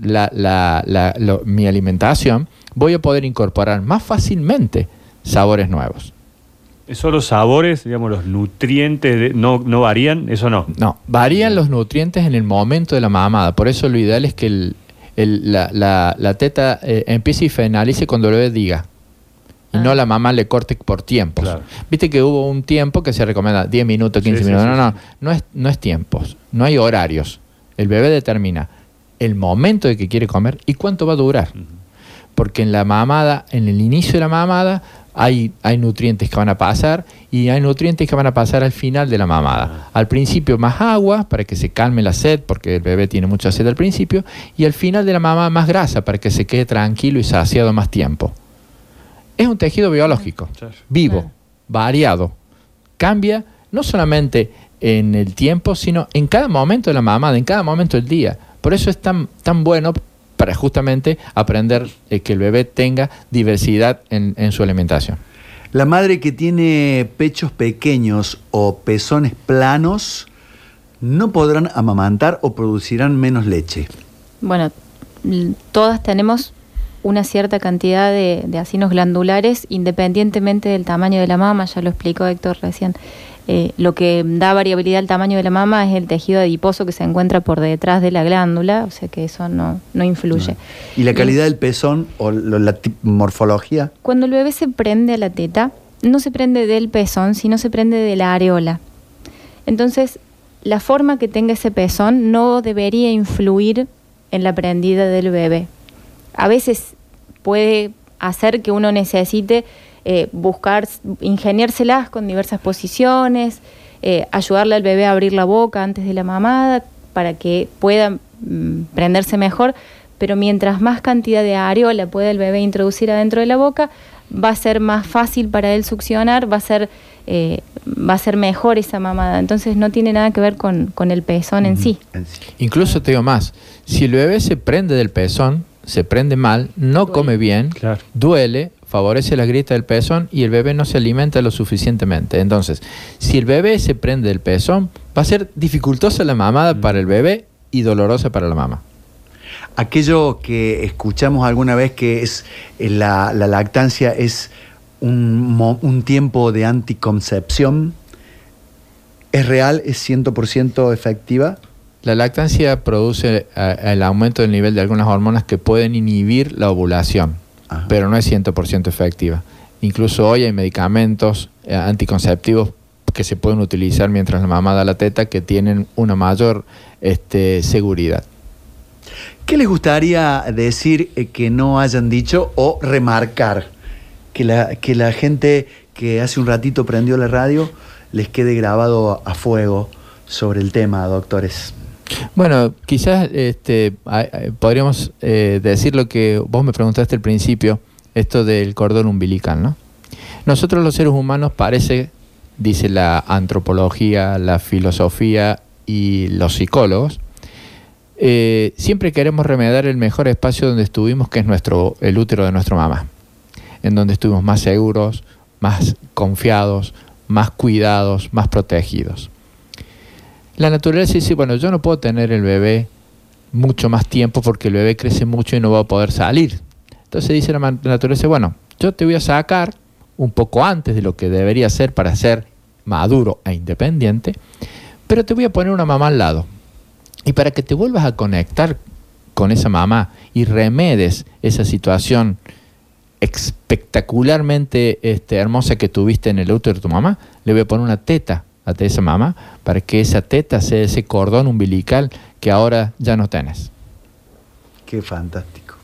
Speaker 4: la- la- la- lo- mi alimentación, voy a poder incorporar más fácilmente sabores nuevos.
Speaker 6: Eso los sabores, digamos, los nutrientes de- no, no varían, eso no.
Speaker 4: No, varían los nutrientes en el momento de la mamada. Por eso lo ideal es que el- el- la, la- la teta eh, empiece y finalice cuando el bebé diga. Y
Speaker 5: Ah.
Speaker 4: no la mamá le corte por tiempos.
Speaker 6: Claro.
Speaker 4: Viste que hubo un tiempo que se recomienda 10 minutos, 15
Speaker 6: Sí, sí,
Speaker 4: minutos.
Speaker 6: sí,
Speaker 4: no, no,
Speaker 6: sí.
Speaker 4: no es, no es tiempos, no hay horarios. El bebé determina el momento de que quiere comer y cuánto va a durar. Porque en la mamada, en el inicio de la mamada, hay, hay nutrientes que van a pasar y hay nutrientes que van a pasar al final de la mamada. Al principio más agua para que se calme la sed, porque el bebé tiene mucha sed al principio, y al final de la mamada más grasa para que se quede tranquilo y saciado más tiempo. Es un tejido biológico, vivo, variado. Cambia no solamente en el tiempo, sino en cada momento de la mamada, en cada momento del día. Por eso es tan, tan bueno para justamente aprender eh, que el bebé tenga diversidad en, en su alimentación.
Speaker 3: La madre que tiene pechos pequeños o pezones planos no podrán amamantar o producirán menos leche.
Speaker 5: Bueno, todas tenemos una cierta cantidad de, de acinos glandulares independientemente del tamaño de la mama, ya lo explicó Héctor recién. Eh, lo que da variabilidad al tamaño de la mama es el tejido adiposo que se encuentra por detrás de la glándula, o sea que eso no, no influye.
Speaker 3: ¿Y la calidad del pezón o la morfología?
Speaker 5: Cuando el bebé se prende a la teta, no se prende del pezón, sino se prende de la areola. Entonces, la forma que tenga ese pezón no debería influir en la prendida del bebé. A veces puede hacer que uno necesite eh, buscar, ingeniárselas con diversas posiciones, eh, ayudarle al bebé a abrir la boca antes de la mamada para que pueda mm, prenderse mejor, pero mientras más cantidad de areola pueda el bebé introducir adentro de la boca, va a ser más fácil para él succionar, va a ser, eh, va a ser mejor esa mamada. Entonces no tiene nada que ver con, con el pezón en sí.
Speaker 3: En sí.
Speaker 4: Incluso te digo más, si el bebé se prende del pezón, se prende mal, no
Speaker 5: Duele.
Speaker 4: come bien,
Speaker 6: Claro.
Speaker 4: duele, favorece la grieta del pezón y el bebé no se alimenta lo suficientemente. Entonces, si el bebé se prende del pezón, va a ser dificultosa la mamada para el bebé y dolorosa para la mamá.
Speaker 3: Aquello que escuchamos alguna vez que es eh, la, la lactancia es un, un tiempo de anticoncepción? ¿Es real? ¿Es 100% efectiva?
Speaker 4: La lactancia produce eh, el aumento del nivel de algunas hormonas que pueden inhibir la ovulación,
Speaker 3: Ajá.
Speaker 4: pero no es 100% efectiva. Incluso hoy hay medicamentos eh, anticonceptivos que se pueden utilizar mientras la mamá da la teta que tienen una mayor este, seguridad.
Speaker 3: ¿Qué les gustaría decir eh, que no hayan dicho o remarcar? Que la, que la gente que hace un ratito prendió la radio les quede grabado a fuego sobre el tema, doctores.
Speaker 4: Bueno, quizás este, podríamos eh, decir lo que vos me preguntaste al principio, esto del cordón umbilical, ¿no? Nosotros los seres humanos parece, dice la antropología, la filosofía y los psicólogos, eh, siempre queremos remediar el mejor espacio donde estuvimos, que es nuestro, el útero de nuestra mamá, en donde estuvimos más seguros, más confiados, más cuidados, más protegidos. La naturaleza dice, bueno, yo no puedo tener el bebé mucho más tiempo porque el bebé crece mucho y no va a poder salir. Entonces dice la naturaleza, bueno, yo te voy a sacar un poco antes de lo que debería ser para ser maduro e independiente, pero te voy a poner una mamá al lado. Y para que te vuelvas a conectar con esa mamá y remedes esa situación espectacularmente este, hermosa que tuviste en el útero de tu mamá, le voy a poner una teta a esa mamá para que esa teta sea ese cordón umbilical que ahora ya no tenés.
Speaker 3: Qué fantástico.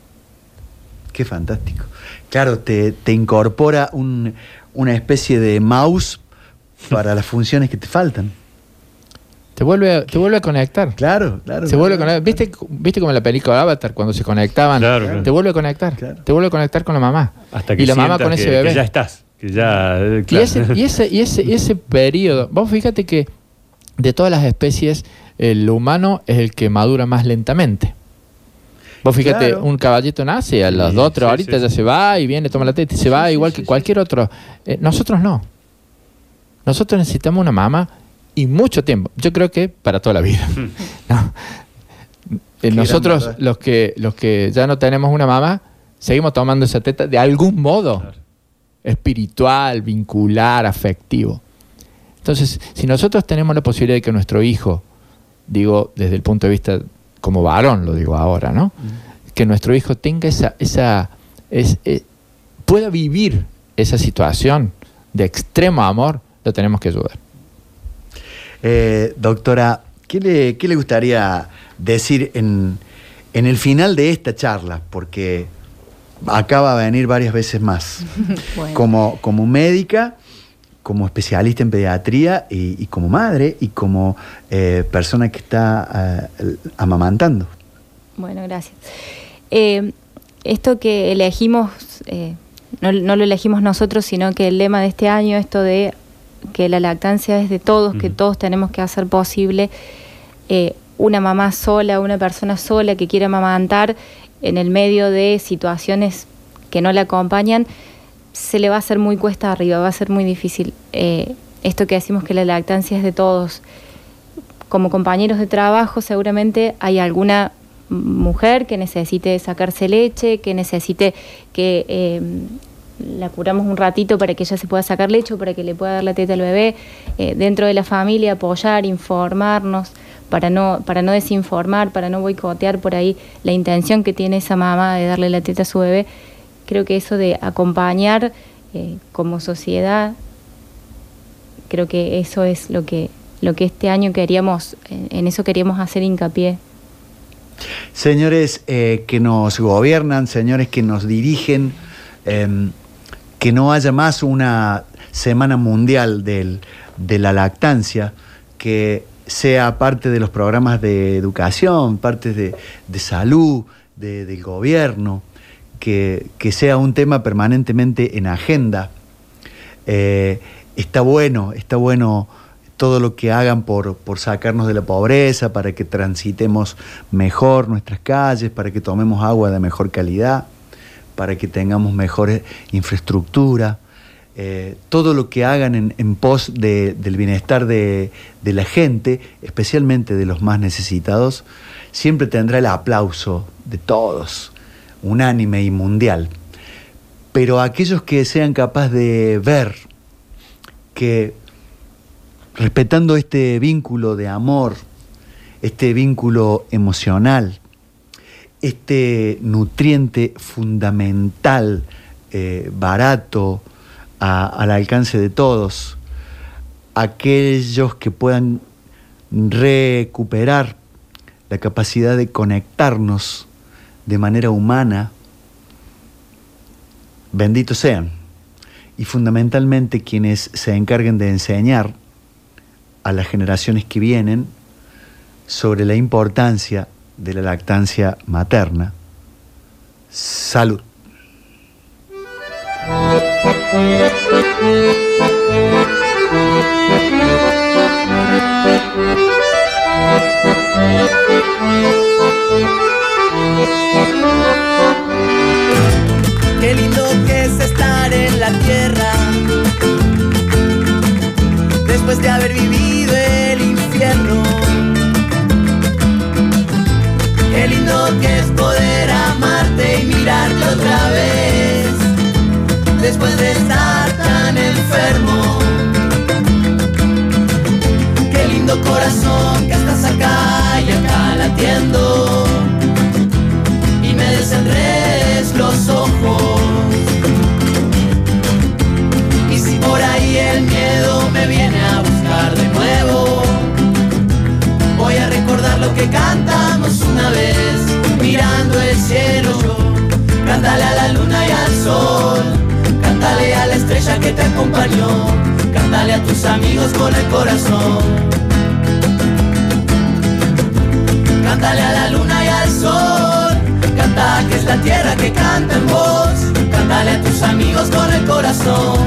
Speaker 3: Qué fantástico. Claro, te, te incorpora un- una especie de mouse para las funciones que te faltan.
Speaker 4: Te vuelve a, te vuelve a conectar.
Speaker 3: Claro, claro.
Speaker 4: Se vuelve a conectar. ¿Viste, ¿Viste como en la película Avatar cuando se conectaban?
Speaker 6: Claro, claro.
Speaker 4: Te vuelve a conectar. Te vuelve a conectar con la mamá.
Speaker 6: Hasta que
Speaker 4: y la mamá con
Speaker 6: que-
Speaker 4: ese bebé.
Speaker 6: que ya estás. Que ya, eh,
Speaker 4: Y ese, y ese, y ese, y ese periodo, vos fíjate que de todas las especies, el humano es el que madura más lentamente. Vos fíjate,
Speaker 3: Claro.
Speaker 4: un caballito nace, a las
Speaker 6: Sí,
Speaker 4: dos, tres
Speaker 6: sí,
Speaker 4: horitas
Speaker 6: sí,
Speaker 4: ya
Speaker 6: sí.
Speaker 4: se va y viene, toma la teta y se va, igual que cualquier otro. Eh, nosotros no. Nosotros necesitamos una mamá y mucho tiempo. Yo creo que para toda la vida. No. Eh, nosotros, los que, los que ya no tenemos una mamá, seguimos tomando esa teta de algún modo espiritual, vincular, afectivo. Entonces, si nosotros tenemos la posibilidad de que nuestro hijo, digo desde el punto de vista como varón, lo digo ahora, ¿no? Que nuestro hijo tenga esa, esa, es- eh, pueda vivir esa situación de extremo amor, lo tenemos que ayudar.
Speaker 3: Eh, doctora, ¿qué le, qué le gustaría decir en, en el final de esta charla? Porque acaba de venir varias veces más.
Speaker 5: Bueno.
Speaker 3: Como, como médica, como especialista en pediatría y, y como madre y como eh, persona que está eh, amamantando.
Speaker 5: Bueno, gracias. Eh, esto que elegimos, eh, no, no lo elegimos nosotros, sino que el lema de este año, esto de que la lactancia es de todos, que todos tenemos que hacer posible eh, una mamá sola, una persona sola que quiera amamantar en el medio de situaciones que no la acompañan, se le va a hacer muy cuesta arriba, va a ser muy difícil. Eh, esto que decimos que la lactancia es de todos. Como compañeros de trabajo seguramente hay alguna mujer que necesite sacarse leche, que necesite que eh, la curamos un ratito para que ella se pueda sacar leche o para que le pueda dar la teta al bebé. Eh, dentro de la familia apoyar, informarnos, para no, para no desinformar, para no boicotear por ahí la intención que tiene esa mamá de darle la teta a su bebé. Creo que eso de acompañar eh, como sociedad, creo que eso es lo que, lo que este año queríamos, en- eso queríamos hacer hincapié.
Speaker 3: Señores eh, que nos gobiernan, señores que nos dirigen, em, que no haya más una semana mundial del- de la lactancia, que sea parte de los programas de educación, parte de, de salud, de- del gobierno, que, que sea un tema permanentemente en agenda. Eh, está bueno, está bueno todo lo que hagan por, por sacarnos de la pobreza, para que transitemos mejor nuestras calles, para que tomemos agua de mejor calidad, para que tengamos mejor infraestructura. Eh, todo lo que hagan en, pos de- del bienestar de, de la gente, especialmente de los más necesitados, siempre tendrá el aplauso de todos, unánime y mundial. pero aquellos que sean capaces de ver que respetando este vínculo de amor, este vínculo emocional, este nutriente fundamental, eh, barato, a- al alcance de todos, aquellos que puedan recuperar la capacidad de conectarnos de manera humana, benditos sean. Y fundamentalmente quienes se encarguen de enseñar a las generaciones que vienen sobre la importancia de la lactancia materna. Salud.
Speaker 14: Qué lindo que es estar en la tierra después de haber vivido el infierno. Qué lindo que es poder amarte y mirarte otra vez después de estar tan enfermo. Qué lindo corazón que estás acá y acá latiendo y me desenredes los ojos. Y si por ahí el miedo me viene a buscar de nuevo, voy a recordar lo que cantamos una vez, mirando el cielo. Cántale a la luna y al sol, cántale a la estrella que te acompañó, cántale a tus amigos con el corazón. Cántale a la luna y al sol, canta que es la tierra que canta en voz, cántale a tus amigos con el corazón.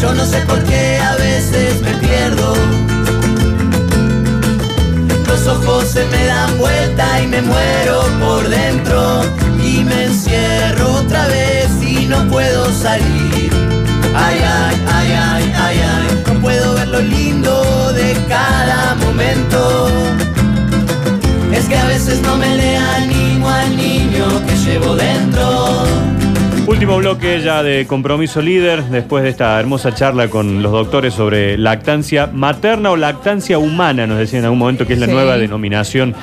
Speaker 14: Yo no sé por qué a veces me pierdo. Los ojos se me dan vuelta y me muero por dentro y me encierro otra vez y no puedo salir. Ay, ay, ay, ay, ay, ay, no puedo ver lo lindo de cada momento. Es que a veces no me le animo al niño que llevo dentro.
Speaker 6: Último bloque ya de compromiso líder, después de esta hermosa charla con los doctores sobre lactancia materna o lactancia humana, nos decían en algún momento que es la
Speaker 2: Sí.
Speaker 6: nueva denominación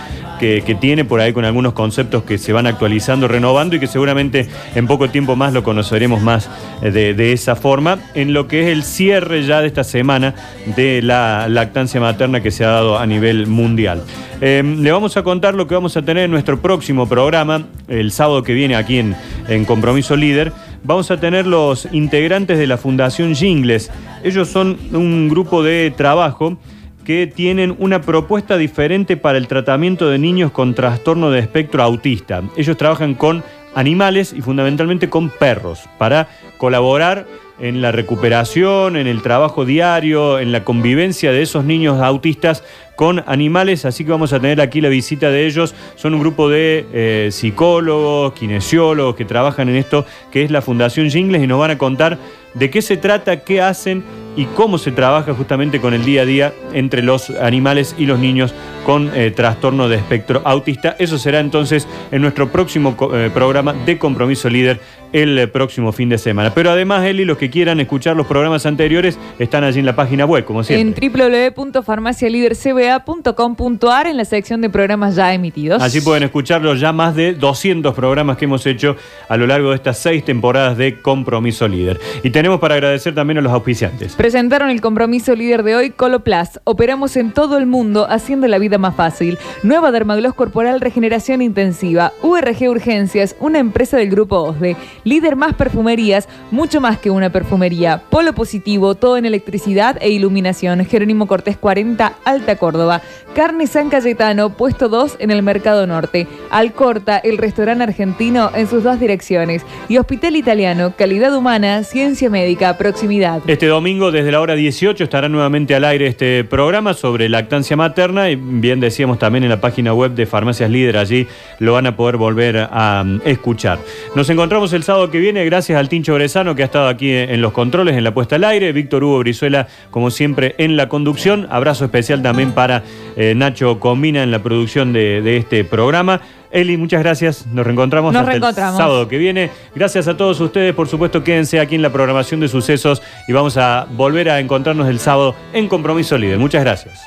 Speaker 6: que, tiene por ahí con algunos conceptos que se van actualizando, renovando y que seguramente en poco tiempo más lo conoceremos más eh, de, esa forma, en lo que es el cierre ya de esta semana de la lactancia materna que se ha dado a nivel mundial. Eh, le vamos a contar lo que vamos a tener en nuestro próximo programa, el sábado que viene aquí en, en Compromiso Líder. Vamos a tener los integrantes de la Fundación Jingles. Ellos son un grupo de trabajo que tienen una propuesta diferente para el tratamiento de niños con trastorno de espectro autista. Ellos trabajan con animales y fundamentalmente con perros para colaborar en la recuperación, en el trabajo diario, en la convivencia de esos niños autistas con animales, así que vamos a tener aquí la visita de ellos. Son un grupo de eh, psicólogos, kinesiólogos que trabajan en esto, que es la Fundación Jingles, y nos van a contar de qué se trata, qué hacen y cómo se trabaja justamente con el día a día entre los animales y los niños con eh, trastorno de espectro autista. Eso será entonces en nuestro próximo eh, programa de Compromiso Líder el próximo fin de semana. Pero además, Eli, los que quieran escuchar los programas anteriores están allí en la página web, como siempre.
Speaker 2: En www.farmacialidercba.com.ar en la sección de programas ya emitidos.
Speaker 6: Así pueden escucharlos ya más de 200 programas que hemos hecho a lo largo de estas seis temporadas de Compromiso Líder. Y tenemos para agradecer también a los auspiciantes.
Speaker 2: Presentaron el compromiso líder de hoy, Coloplast. Operamos en todo el mundo haciendo la vida más fácil. Nueva Dermagloss Corporal Regeneración Intensiva. URG Urgencias, una empresa del grupo OSDE. Líder más perfumerías, mucho más que una perfumería. Polo Positivo, todo en electricidad e iluminación. Jerónimo Cortés 40, Alta Córdoba. Carne San Cayetano, puesto 2 en el Mercado Norte. Alcorta, el restaurante argentino en sus dos direcciones. Y Hospital Italiano, calidad humana, ciencia médica, proximidad.
Speaker 6: Este domingo, desde la hora 18, estará nuevamente al aire este programa sobre lactancia materna. Y bien decíamos también en la página web de Farmacias Líder, allí lo van a poder volver a mm, escuchar. Nos encontramos el sábado sábado que viene. Gracias al Tincho Bresano que ha estado aquí en los controles, en la puesta al aire. Víctor Hugo Brizuela, como siempre, en la conducción. Abrazo especial también para eh, Nacho Comina en la producción de, de este programa. Eli, muchas gracias. Nos reencontramos
Speaker 2: Nos
Speaker 6: hasta
Speaker 2: reencontramos.
Speaker 6: el sábado que viene. Gracias a todos ustedes. Por supuesto, quédense aquí en la programación de sucesos y vamos a volver a encontrarnos el sábado en Compromiso Líder. Muchas gracias.